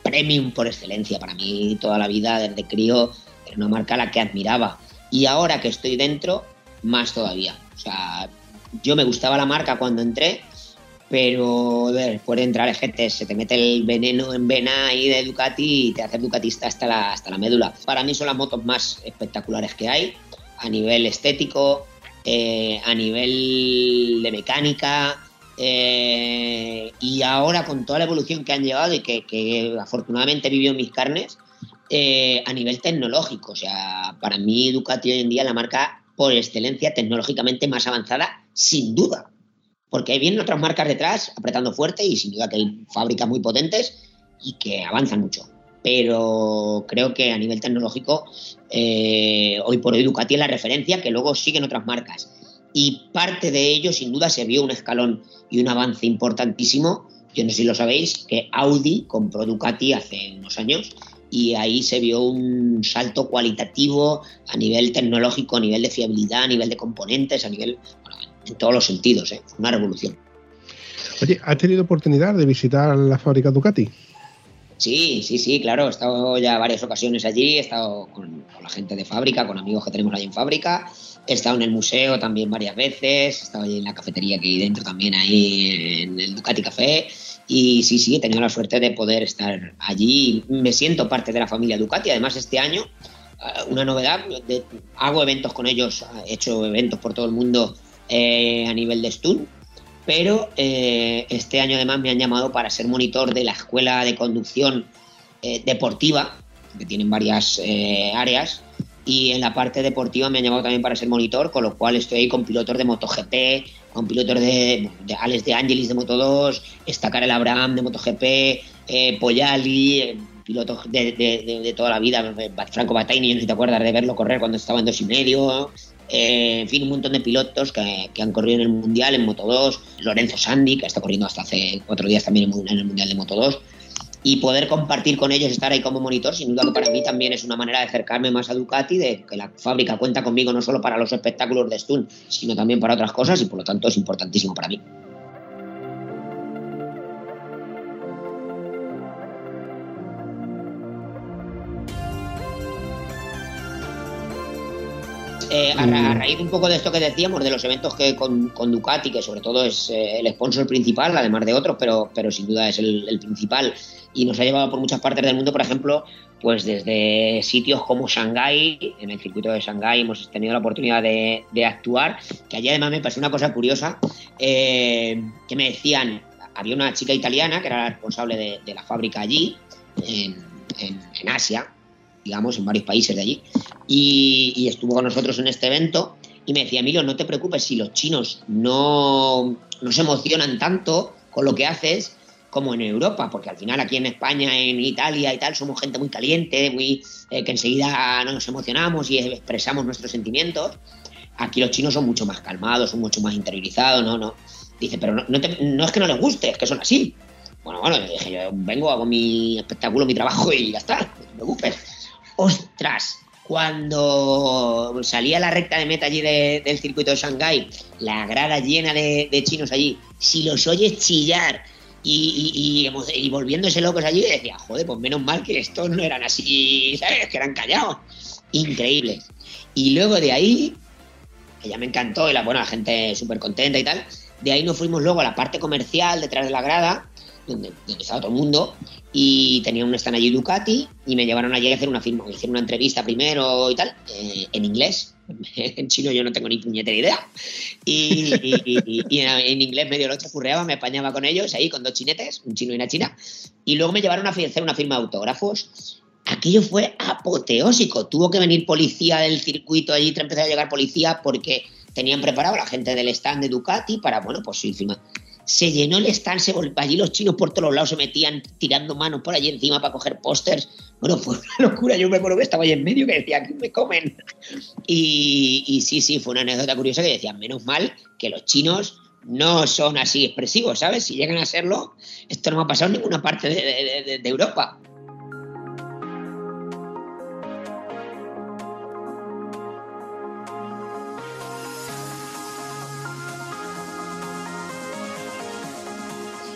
premium por excelencia. Para mí, toda la vida, desde crío, era una marca a la que admiraba. Y ahora que estoy dentro, más todavía. O sea, yo me gustaba la marca cuando entré, pero después de entrar que se te mete el veneno en vena ahí de Ducati y te hace ducatista hasta la, hasta la médula. Para mí son las motos más espectaculares que hay, a nivel estético, eh, a nivel de mecánica, eh, y ahora con toda la evolución que han llevado y que, afortunadamente vivió en mis carnes, eh, a nivel tecnológico. O sea, para mí Ducati hoy en día es la marca por excelencia tecnológicamente más avanzada, sin duda. Porque vienen otras marcas detrás apretando fuerte y sin duda que hay fábricas muy potentes, y que avanzan mucho. Pero creo que a nivel tecnológico, eh, hoy por hoy Ducati es la referencia que luego siguen otras marcas. Y parte de ello, sin duda, se vio un escalón y un avance importantísimo. Yo no sé si lo sabéis, que Audi compró Ducati hace unos años y ahí se vio un salto cualitativo a nivel tecnológico, a nivel de fiabilidad, a nivel de componentes, a nivel, en todos los sentidos, ¿eh? una revolución. Oye, ¿has tenido oportunidad de visitar la fábrica Ducati? Sí, sí, sí, claro. He estado ya varias ocasiones allí, he estado con, la gente de fábrica, con amigos que tenemos allí en fábrica. He estado en el museo también varias veces, he estado allí en la cafetería que hay dentro también, ahí en el Ducati Café. Y sí, sí, he tenido la suerte de poder estar allí. Me siento parte de la familia Ducati. Además, este año, eh, una novedad, hago eventos con ellos, he hecho eventos por todo el mundo eh, a nivel de Stun pero eh, este año además me han llamado para ser monitor de la escuela de conducción eh, deportiva, que tienen varias eh, áreas, y en la parte deportiva me han llamado también para ser monitor, con lo cual estoy ahí con pilotos de MotoGP, con pilotos de, de Alex de Angelis de Moto2, Estacar el Abraham de MotoGP, Poyali, pilotos de, toda la vida, Franco Bataini, no sé si te acuerdas de verlo correr cuando estaba en dos y medio, eh, en fin, un montón de pilotos que, han corrido en el Mundial, en Moto 2, Lorenzo Sandi, que está corriendo hasta hace cuatro días también en el Mundial de Moto 2, y poder compartir con ellos, estar ahí como monitor, sin duda que para mí también es una manera de acercarme más a Ducati, de que la fábrica cuenta conmigo no solo para los espectáculos de Stun, sino también para otras cosas, y por lo tanto es importantísimo para mí. Eh, a, mm. raíz un poco de esto que decíamos, de los eventos que con, Ducati, que sobre todo es eh, el sponsor principal, además de otros, pero, pero sin duda es el, principal, y nos ha llevado por muchas partes del mundo, por ejemplo, pues desde sitios como Shanghái, en el circuito de Shanghái hemos tenido la oportunidad de, actuar, que allí además me pasó una cosa curiosa, eh, que me decían, había una chica italiana que era la responsable de, la fábrica allí, en Asia, digamos, en varios países de allí, y, estuvo con nosotros en este evento y me decía, Emilio, no te preocupes si los chinos no, no se emocionan tanto con lo que haces como en Europa, porque al final aquí en España, en Italia y tal, somos gente muy caliente, muy eh, que enseguida nos emocionamos y expresamos nuestros sentimientos. Aquí los chinos son mucho más calmados, son mucho más interiorizados, no, no. Dice, pero no, no, es que no les guste, es que son así. Bueno, bueno, dije, yo vengo, hago mi espectáculo, mi trabajo y ya está, no te preocupes ostras, cuando salía la recta de meta allí del circuito de Shanghái, la grada llena de, chinos allí, si los oyes chillar y, volviéndose locos allí, decía, joder, pues menos mal que estos no eran así, ¿sabes? Que eran callados. Increíbles. Y luego de ahí, que ya me encantó, y la, bueno, la gente súper contenta y tal, de ahí nos fuimos luego a la parte comercial detrás de la grada, donde, estaba todo el mundo, y tenía un stand allí Ducati, y me llevaron allí a hacer una firma, hicieron una entrevista primero y tal, eh, en inglés. en chino yo no tengo ni puñetera idea. Y, en inglés medio lo chafurreaba, me apañaba con ellos ahí, con dos chinetes, un chino y una china. Y luego me llevaron a hacer una firma de autógrafos. Aquello fue apoteósico. Tuvo que venir policía del circuito allí, empezó a llegar policía porque tenían preparado a la gente del stand de Ducati para, bueno, pues sí, firma se llenó el stand, se allí los chinos por todos lados se metían tirando manos por allí encima para coger pósters. Bueno, fue una locura. Yo me acuerdo que estaba ahí en medio que decía, aquí me comen. Y, sí, sí, fue una anécdota curiosa que decían, menos mal que los chinos no son así expresivos, ¿sabes? Si llegan a serlo, esto no me ha pasado en ninguna parte de Europa.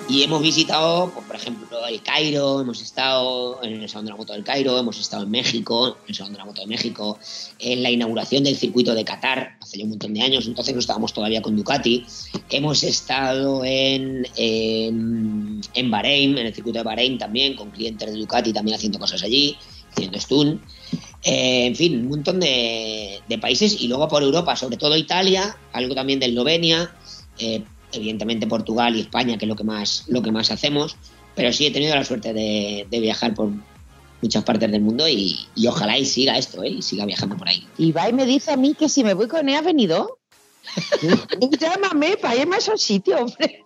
Y hemos visitado, pues, por ejemplo, el Cairo, hemos estado en el Salón de la Moto del Cairo, hemos estado en México, en el Salón de la Moto de México, en la inauguración del circuito de Qatar, hace ya un montón de años, entonces no estábamos todavía con Ducati. Hemos estado en, en, Bahrein, en el circuito de Bahrein también, con clientes de Ducati también haciendo cosas allí, haciendo stun. Eh, en fin, un montón de, de, países y luego por Europa, sobre todo Italia, algo también de Eslovenia, eh, evidentemente Portugal y España, que es lo que más, lo que más hacemos, pero sí he tenido la suerte de, viajar por muchas partes del mundo y, ojalá y siga esto, ¿eh? y siga viajando por ahí. Y va y me dice a mí que si me voy con él ha venido. Llámame para irme a esos sitios, hombre.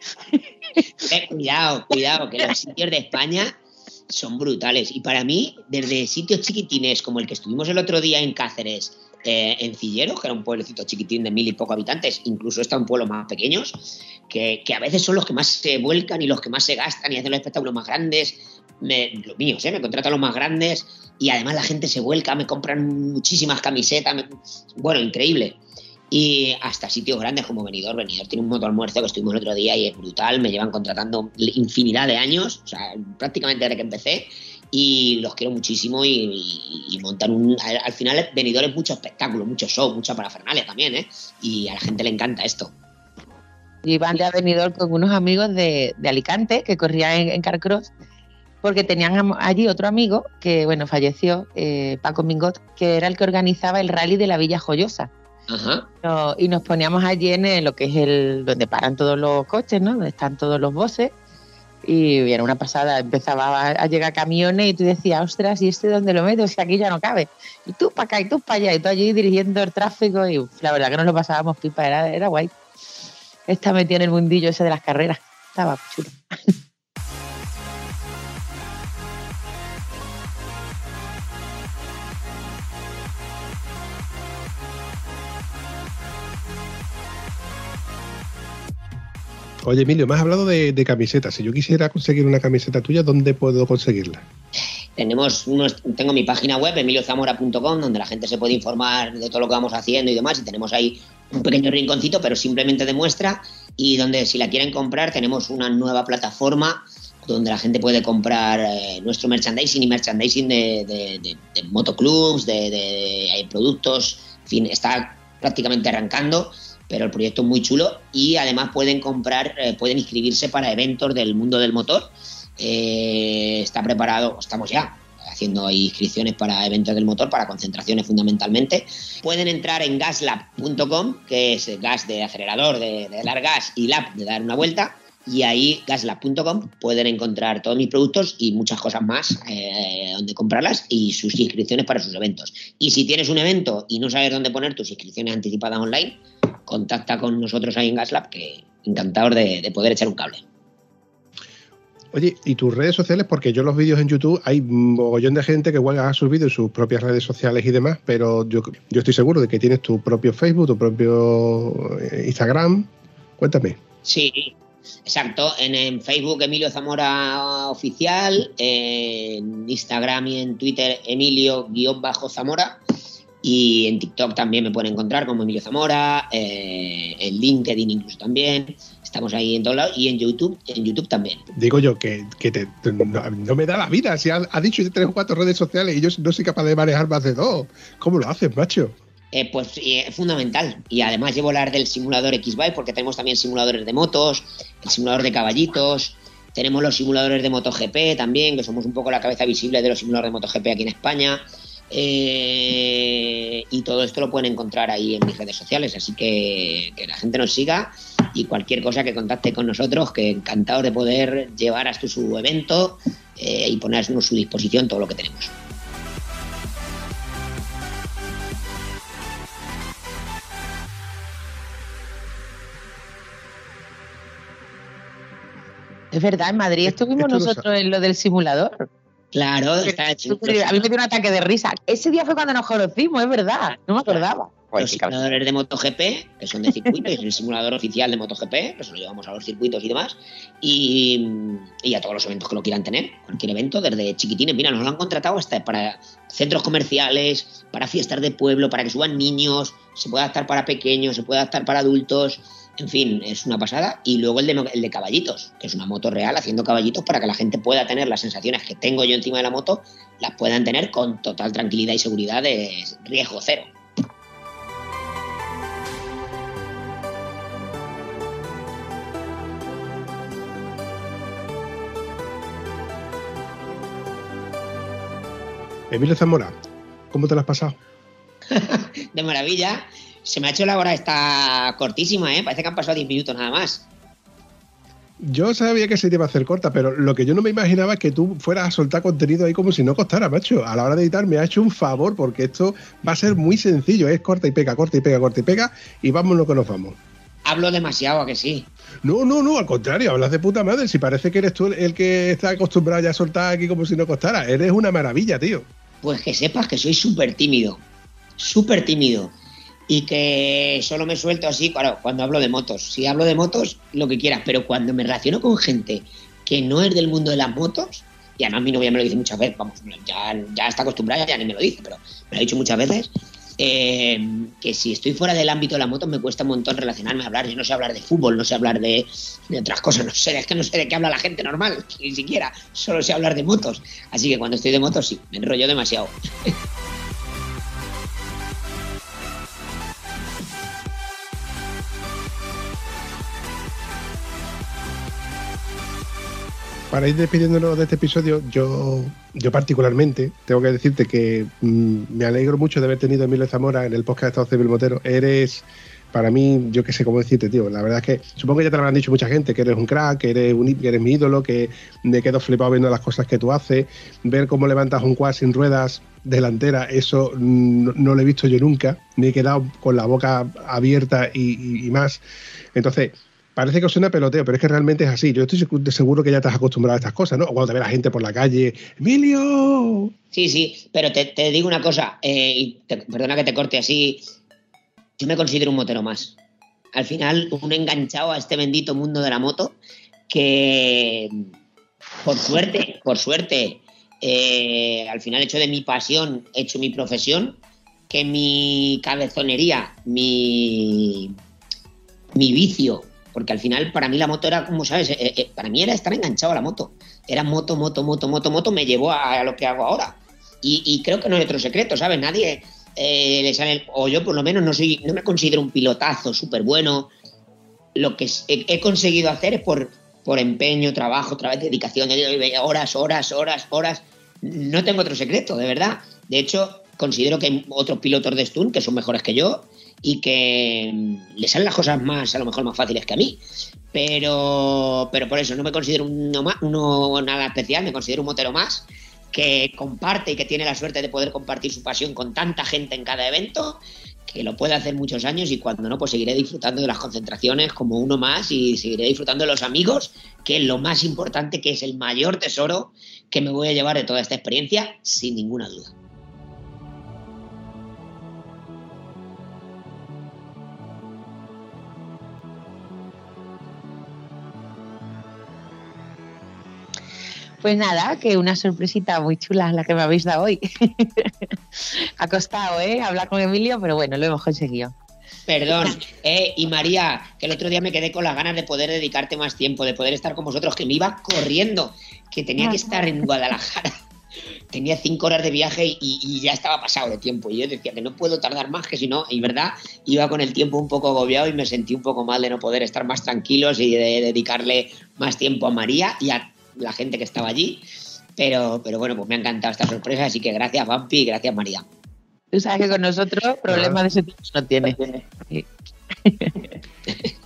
Eh, cuidado, cuidado, que los sitios de España son brutales. Y para mí, desde sitios chiquitines como el que estuvimos el otro día en Cáceres, eh, en Cilleros, que era un pueblecito chiquitín de mil y poco habitantes, incluso está en pueblos más pequeños, que, a veces son los que más se vuelcan y los que más se gastan y hacen los espectáculos más grandes. los míos, ¿eh? me contratan los más grandes y además la gente se vuelca, me compran muchísimas camisetas, bueno, increíble. Y hasta sitios grandes como Venidor. Venidor tiene un moto almuerzo que estuvimos el otro día y es brutal. Me llevan contratando infinidad de años, o sea, prácticamente desde que empecé. Y los quiero muchísimo y, montan un. Al, final, Venidor es mucho espectáculo, mucho show, mucha parafernalia también, ¿eh? Y a la gente le encanta esto. Y van de Venidor con unos amigos de, Alicante que corrían en, en Carcross porque tenían allí otro amigo que, bueno, falleció, eh, Paco Mingot, que era el que organizaba el rally de la Villa Joyosa y nos poníamos allí en lo que es el donde paran todos los coches, ¿no? Donde están todos los bosses. Y era una pasada, empezaba a, llegar camiones y tú decías, ostras, ¿y este dónde lo meto? Si aquí ya no cabe. Y tú para acá y tú para allá, y tú allí dirigiendo el tráfico. Y la verdad que nos lo pasábamos pipa, era, era guay. Esta metida en el mundillo ese de las carreras. Estaba chulo. Oye, Emilio, me has hablado de, camisetas. Si yo quisiera conseguir una camiseta tuya, ¿dónde puedo conseguirla? Tenemos tengo mi página web, emiliozamora.com, donde la gente se puede informar de todo lo que vamos haciendo y demás. Y tenemos ahí un pequeño rinconcito, pero simplemente de muestra. Y donde, si la quieren comprar, tenemos una nueva plataforma donde la gente puede comprar eh, nuestro merchandising y merchandising de, de motoclubs, de, productos. En fin, está prácticamente arrancando pero el proyecto es muy chulo y además pueden comprar, eh, pueden inscribirse para eventos del mundo del motor. Eh, está preparado, estamos ya haciendo inscripciones para eventos del motor, para concentraciones fundamentalmente. Pueden entrar en gaslab.com, que es gas de acelerador, de, de dar gas y lab de dar una vuelta y ahí gaslab.com pueden encontrar todos mis productos y muchas cosas más eh, donde comprarlas y sus inscripciones para sus eventos. Y si tienes un evento y no sabes dónde poner tus inscripciones anticipadas online, contacta con nosotros ahí en Gaslab, que encantador de, poder echar un cable. Oye, ¿y tus redes sociales? Porque yo los vídeos en YouTube hay un mogollón de gente que a sus vídeos en sus propias redes sociales y demás, pero yo, yo estoy seguro de que tienes tu propio Facebook, tu propio eh, Instagram. Cuéntame. Sí, Exacto, en, Facebook Emilio Zamora Oficial, en Instagram y en Twitter Emilio-Zamora y en TikTok también me pueden encontrar como Emilio Zamora, eh, en LinkedIn incluso también, estamos ahí en todos lados y en YouTube, en YouTube también. Digo yo que, no, me da la vida, si has, dicho que tienes cuatro redes sociales y yo no soy capaz de manejar más de dos, ¿cómo lo haces, macho? Eh, pues es fundamental. Y además llevo la del simulador X-Bike porque tenemos también simuladores de motos, el simulador de caballitos, tenemos los simuladores de MotoGP también, que somos un poco la cabeza visible de los simuladores de MotoGP aquí en España. Eh, y todo esto lo pueden encontrar ahí en mis redes sociales, así que que la gente nos siga y cualquier cosa que contacte con nosotros, que encantados de poder llevar hasta su evento eh, y ponernos a su disposición todo lo que tenemos. Es verdad, en Madrid estuvimos nosotros en lo del simulador. Claro, está hecho. A mí me dio un ataque de risa. Ese día fue cuando nos conocimos, es verdad. No me acordaba. Los simuladores de MotoGP, que son de circuito, es el simulador oficial de MotoGP, que se lo llevamos a los circuitos y demás, y, a todos los eventos que lo quieran tener, cualquier evento, desde chiquitines. Mira, nos lo han contratado hasta para centros comerciales, para fiestas de pueblo, para que suban niños, se puede adaptar para pequeños, se puede adaptar para adultos. En fin, es una pasada. Y luego el de, el de caballitos, que es una moto real haciendo caballitos para que la gente pueda tener las sensaciones que tengo yo encima de la moto, las puedan tener con total tranquilidad y seguridad de riesgo cero. Emilio Zamora, ¿cómo te lo has pasado? de maravilla se me ha hecho la hora esta cortísima, ¿eh? Parece que han pasado 10 minutos nada más. Yo sabía que se te iba a hacer corta, pero lo que yo no me imaginaba es que tú fueras a soltar contenido ahí como si no costara, macho. A la hora de editar me ha hecho un favor porque esto va a ser muy sencillo. Es corta y pega, corta y pega, corta y pega y vamos lo que nos vamos. hablo demasiado, ¿a que sí? No, no, no, al contrario, hablas de puta madre. Si parece que eres tú el que está acostumbrado ya a soltar aquí como si no costara. Eres una maravilla, tío. Pues que sepas que soy súper tímido. Súper tímido. Y que solo me suelto así, claro, cuando hablo de motos. Si hablo de motos, lo que quieras. Pero cuando me relaciono con gente que no es del mundo de las motos, y además mi novia me lo dice muchas veces, vamos, ya, ya está acostumbrada, ya ni me lo dice, pero me lo ha dicho muchas veces, eh, que si estoy fuera del ámbito de la moto me cuesta un montón relacionarme, hablar. Yo no sé hablar de fútbol, no sé hablar de, de, otras cosas, no sé, es que no sé de qué habla la gente normal, ni siquiera, solo sé hablar de motos. Así que cuando estoy de motos sí, me enrollo demasiado. Para ir despidiéndonos de este episodio, yo, yo particularmente tengo que decirte que mmm, me alegro mucho de haber tenido a Emilio Zamora en el podcast de Estado Civil Motero. Eres, para mí, yo qué sé cómo decirte, tío. La verdad es que supongo que ya te lo habrán dicho mucha gente, que eres un crack, que eres, un, que eres mi ídolo, que me quedo flipado viendo las cosas que tú haces. Ver cómo levantas un quad sin ruedas delantera, eso no, no, lo he visto yo nunca. Me he quedado con la boca abierta y más. Entonces, parece que suena peloteo, pero es que realmente es así. Yo estoy seguro que ya has acostumbrado a estas cosas, ¿no? O cuando te ve la gente por la calle, ¡Emilio! Sí, sí, pero te, te digo una cosa, eh, y perdona que te corte así. Yo me considero un motero más. Al final, un enganchado a este bendito mundo de la moto que, por suerte, por suerte, eh, al final he hecho de mi pasión, he hecho mi profesión, que mi cabezonería, mi, mi vicio porque al final para mí la moto era, como sabes, eh, eh, para mí era estar enganchado a la moto. Era moto, moto, moto, moto, moto, me llevó a, a lo que hago ahora. Y, y, creo que no hay otro secreto, ¿sabes? Nadie eh, le sale, o yo por lo menos no soy, no me considero un pilotazo súper bueno. Lo que he, he, conseguido hacer es por, por empeño, trabajo, vez dedicación, horas, horas, horas, horas. No tengo otro secreto, de verdad. De hecho, considero que hay otros pilotos de Stun que son mejores que yo y que le salen las cosas más, a lo mejor más fáciles que a mí. Pero, pero por eso no me considero uno, uno nada especial, me considero un motero más que comparte y que tiene la suerte de poder compartir su pasión con tanta gente en cada evento, que lo puede hacer muchos años y cuando no, pues seguiré disfrutando de las concentraciones como uno más y seguiré disfrutando de los amigos, que es lo más importante, que es el mayor tesoro que me voy a llevar de toda esta experiencia, sin ninguna duda. Pues nada, que una sorpresita muy chula la que me habéis dado hoy. ha costado, ¿eh? Hablar con Emilio, pero bueno, lo hemos conseguido. Perdón, eh, y María, que el otro día me quedé con las ganas de poder dedicarte más tiempo, de poder estar con vosotros, que me iba corriendo, que tenía que estar en Guadalajara. Tenía cinco horas de viaje y, ya estaba pasado de tiempo. Y yo decía que no puedo tardar más, que si no, y verdad, iba con el tiempo un poco agobiado y me sentí un poco mal de no poder estar más tranquilos y de dedicarle más tiempo a María y a la gente que estaba allí. Pero, pero bueno, pues me ha encantado esta sorpresa, así que gracias, Vampi, y gracias, María. Tú sabes que con nosotros problemas de ese tipo no tiene. Sí.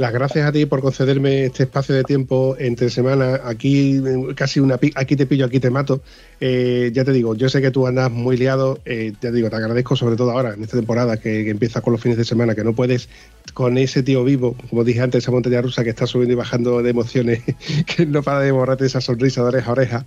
Las gracias a ti por concederme este espacio de tiempo entre semanas. Aquí casi una aquí te pillo, aquí te mato. Eh, ya te digo, yo sé que tú andas muy liado. Eh, ya te digo, te agradezco sobre todo ahora, en esta temporada que, que, empieza con los fines de semana, que no puedes con ese tío vivo, como dije antes, esa montaña rusa que está subiendo y bajando de emociones, que no para de borrarte esa sonrisa de oreja a oreja.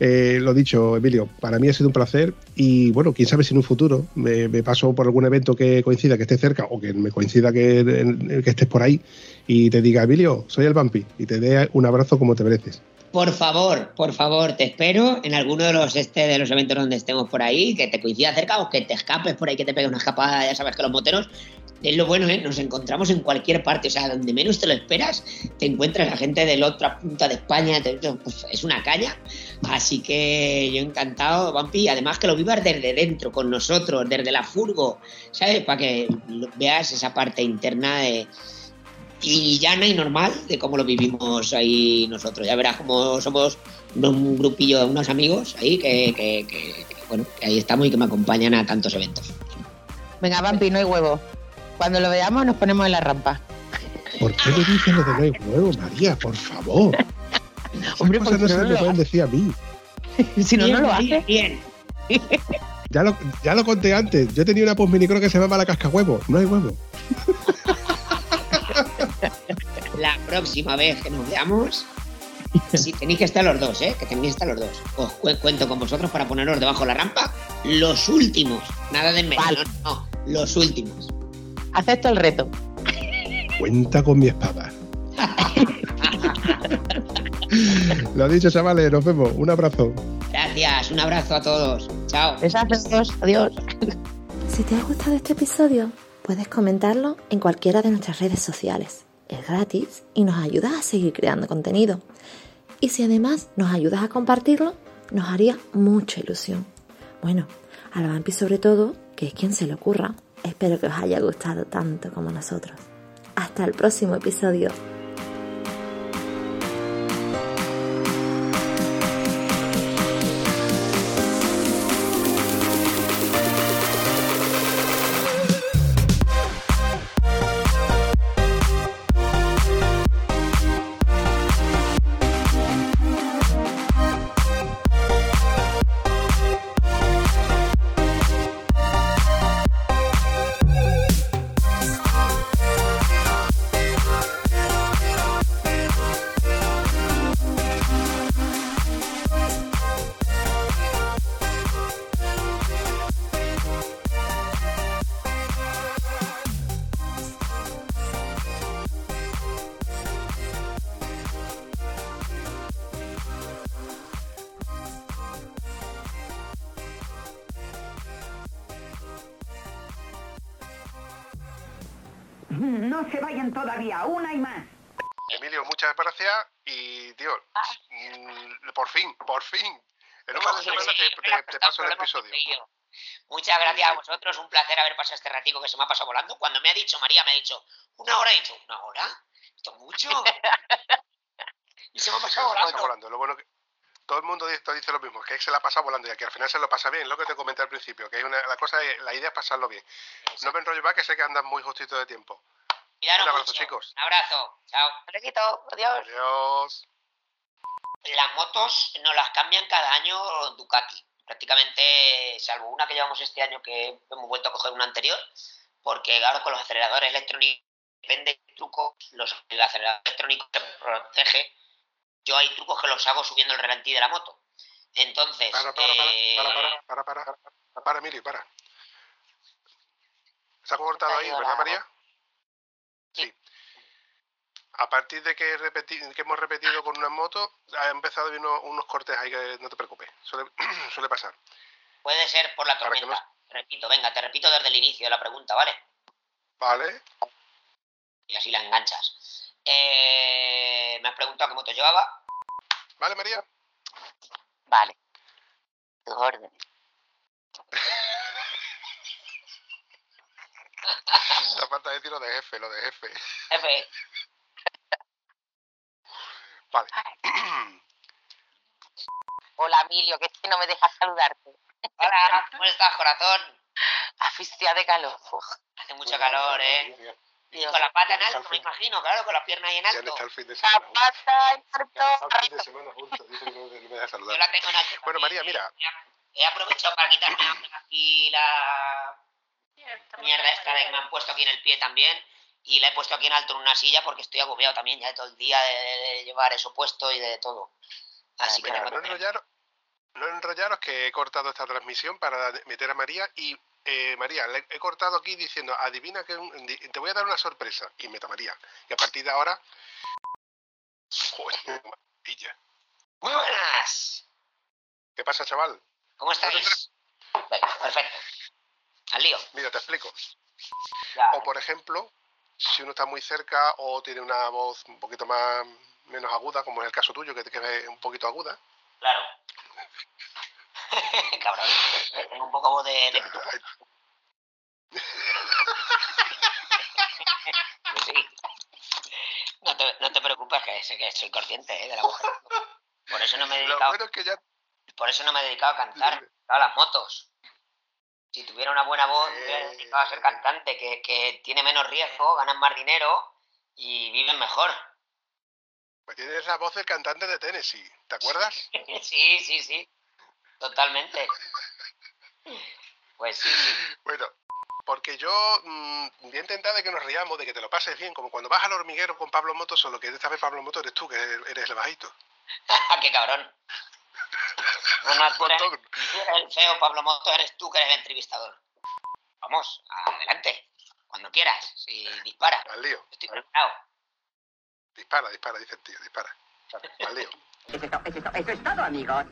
Eh, lo dicho, Emilio, para mí ha sido un placer y bueno, quién sabe si en un futuro me, paso por algún evento que coincida, que esté cerca o que me coincida que, que estés por ahí y te diga, Emilio, soy el Vampi y te dé un abrazo como te mereces. Por favor, por favor, te espero en alguno de los este de los eventos donde estemos por ahí, que te coincida cerca o que te escapes por ahí, que te pegue una escapada, ya sabes que los moteros es lo bueno, ¿eh? Nos encontramos en cualquier parte, o sea, donde menos te lo esperas, te encuentras la gente de la otra punta de España, pues, es una caña. Así que yo encantado, Vampi, además que lo vivas desde dentro, con nosotros, desde la furgo, ¿sabes? Para que veas esa parte interna de, y llana y normal de cómo lo vivimos ahí nosotros. Ya verás cómo somos un grupillo, unos amigos ahí que, que, que, que bueno, que ahí estamos y que me acompañan a tantos eventos. Venga, Vampi, no hay huevo. Cuando lo veamos nos ponemos en la rampa. ¿Por qué me dices lo de no hay huevo, María? Por favor. Hombre, cosas no se me pueden decir a mí. si no, no lo hace. Bien. Ya lo, ya lo conté antes. Yo tenía una post minicro que se llama la casca huevo. No hay huevo. la próxima vez que nos veamos, si tenéis que estar los dos, ¿eh? Que tenéis que estar los dos. Os cu- cuento con vosotros para poneros debajo de la rampa los últimos. Nada de en medio, Vale. no, no, los últimos. Acepto el reto. Cuenta con mi espada. Lo dicho, chavales, nos vemos. Un abrazo. Gracias, un abrazo a todos. Chao. Besazos. Adiós. Si te ha gustado este episodio, puedes comentarlo en cualquiera de nuestras redes sociales. Es gratis y nos ayudas a seguir creando contenido. Y si además nos ayudas a compartirlo, nos haría mucha ilusión. Bueno, a la Vampi sobre todo, que es quien se le ocurra. Espero que os haya gustado tanto como nosotros. Hasta el próximo episodio. No se vayan todavía, una y más. Emilio, muchas gracias y, tío, mm, por fin, por fin. En un par de semanas te, te- te paso el episodio. Muchas gracias Sí, a sí. vosotros, un placer haber pasado este ratico que se me ha pasado volando. Cuando me ha dicho, María me ha dicho, una hora, he dicho, ¿una hora? Esto es mucho. y se me ha Se pasado la pasa volando. volando. Lo bueno que todo el mundo dice, dice lo mismo, que se la pasa volando y que al final se lo pasa bien, lo que te comenté al principio, que es una, la cosa, la idea es pasarlo bien. No me enrollo más, que sé que andas muy justito de tiempo. Cuidaros Un abrazo, mucho. chicos. Un abrazo. Chao. Adiós. Adiós. Las motos nos las cambian cada año Ducati. Prácticamente, salvo una que llevamos este año que hemos vuelto a coger una anterior, porque claro, con los aceleradores electrónicos depende de trucos, los, el acelerador electrónico te protege. Yo hay trucos que los hago subiendo el ralentí de la moto. Entonces, Para, para, para, eh, para, para, para, para, para, Emilio, para. Se ha cortado ahí, ¿verdad, María? Sí. A partir de que, repeti- que hemos repetido con una moto, ha empezado a unos, unos cortes ahí que no te preocupes, suele, suele pasar. puede ser por la Para tormenta. Repito, venga, te repito desde el inicio de la pregunta, ¿vale? Vale, Y así la enganchas. Eh, me has preguntado qué moto llevaba. vale, María. Vale. Tus órdenes. Te falta decir lo de jefe, lo de jefe. Jefe, Vale. Hola, Emilio, que es que no me dejas saludarte. hola, ¿cómo estás, corazón? Asfixia de calor. Uf. Hace mucho calor, ¿eh? Y con la pata en alto, me imagino, claro, con las piernas ahí en Ya alto. no está el fin de La semana juntos. pata en Ya no está el fin alto. de semana juntos. Dice que no me deja Yo saludar. la tengo en alto. Bueno, también, María, ¿eh? mira. He aprovechado para quitarme aquí la mierda esta de que me han puesto aquí en el pie también. Y la he puesto aquí en alto en una silla porque estoy agobiado también ya de todo el día de, de llevar eso puesto y de todo. Así que enrollaros, no enrollaros que he cortado esta transmisión para meter a María y eh, María, le he cortado aquí diciendo, adivina que te voy a dar una sorpresa y meto a María. Y a partir de ahora... Joder, qué maravilla. Muy buenas. ¿Qué pasa, chaval? ¿Cómo estáis? Venga, perfecto. Al lío. Mira, te explico. Ya. O por ejemplo, si uno está muy cerca o tiene una voz un poquito más menos aguda, como es el caso tuyo, que te queda un poquito aguda, Claro. Cabrón. Tengo un poco de, de. Sí. No te, no te preocupes, que, sé que soy consciente ¿eh? de la mujer. Por eso no me he lo dedicado, bueno es que ya... por eso no me he dedicado a cantar, a las motos. Si tuviera una buena voz, me hubiera Eh. dedicado a ser cantante, que, que tiene menos riesgo, ganan más dinero y viven mejor. Pues tienes la voz del cantante de Tennessee, ¿te acuerdas? Sí, sí, sí. Totalmente. Pues sí, sí. Bueno, ¿por qué que yo mm, voy a intentar de que nos riamos, de que te lo pases bien, como cuando vas al hormiguero con Pablo Moto, solo que esta vez Pablo Moto eres tú, que eres el bajito. ¡Qué cabrón! No, tú eres, Montón. tú eres el feo, Pablo Moto, eres tú que eres el entrevistador. Vamos, adelante. Cuando quieras. Sí, dispara. Al lío. Estoy preparado. Dispara, dispara, dice el tío, dispara. Al lío. Eso es eso eso es todo, amigos.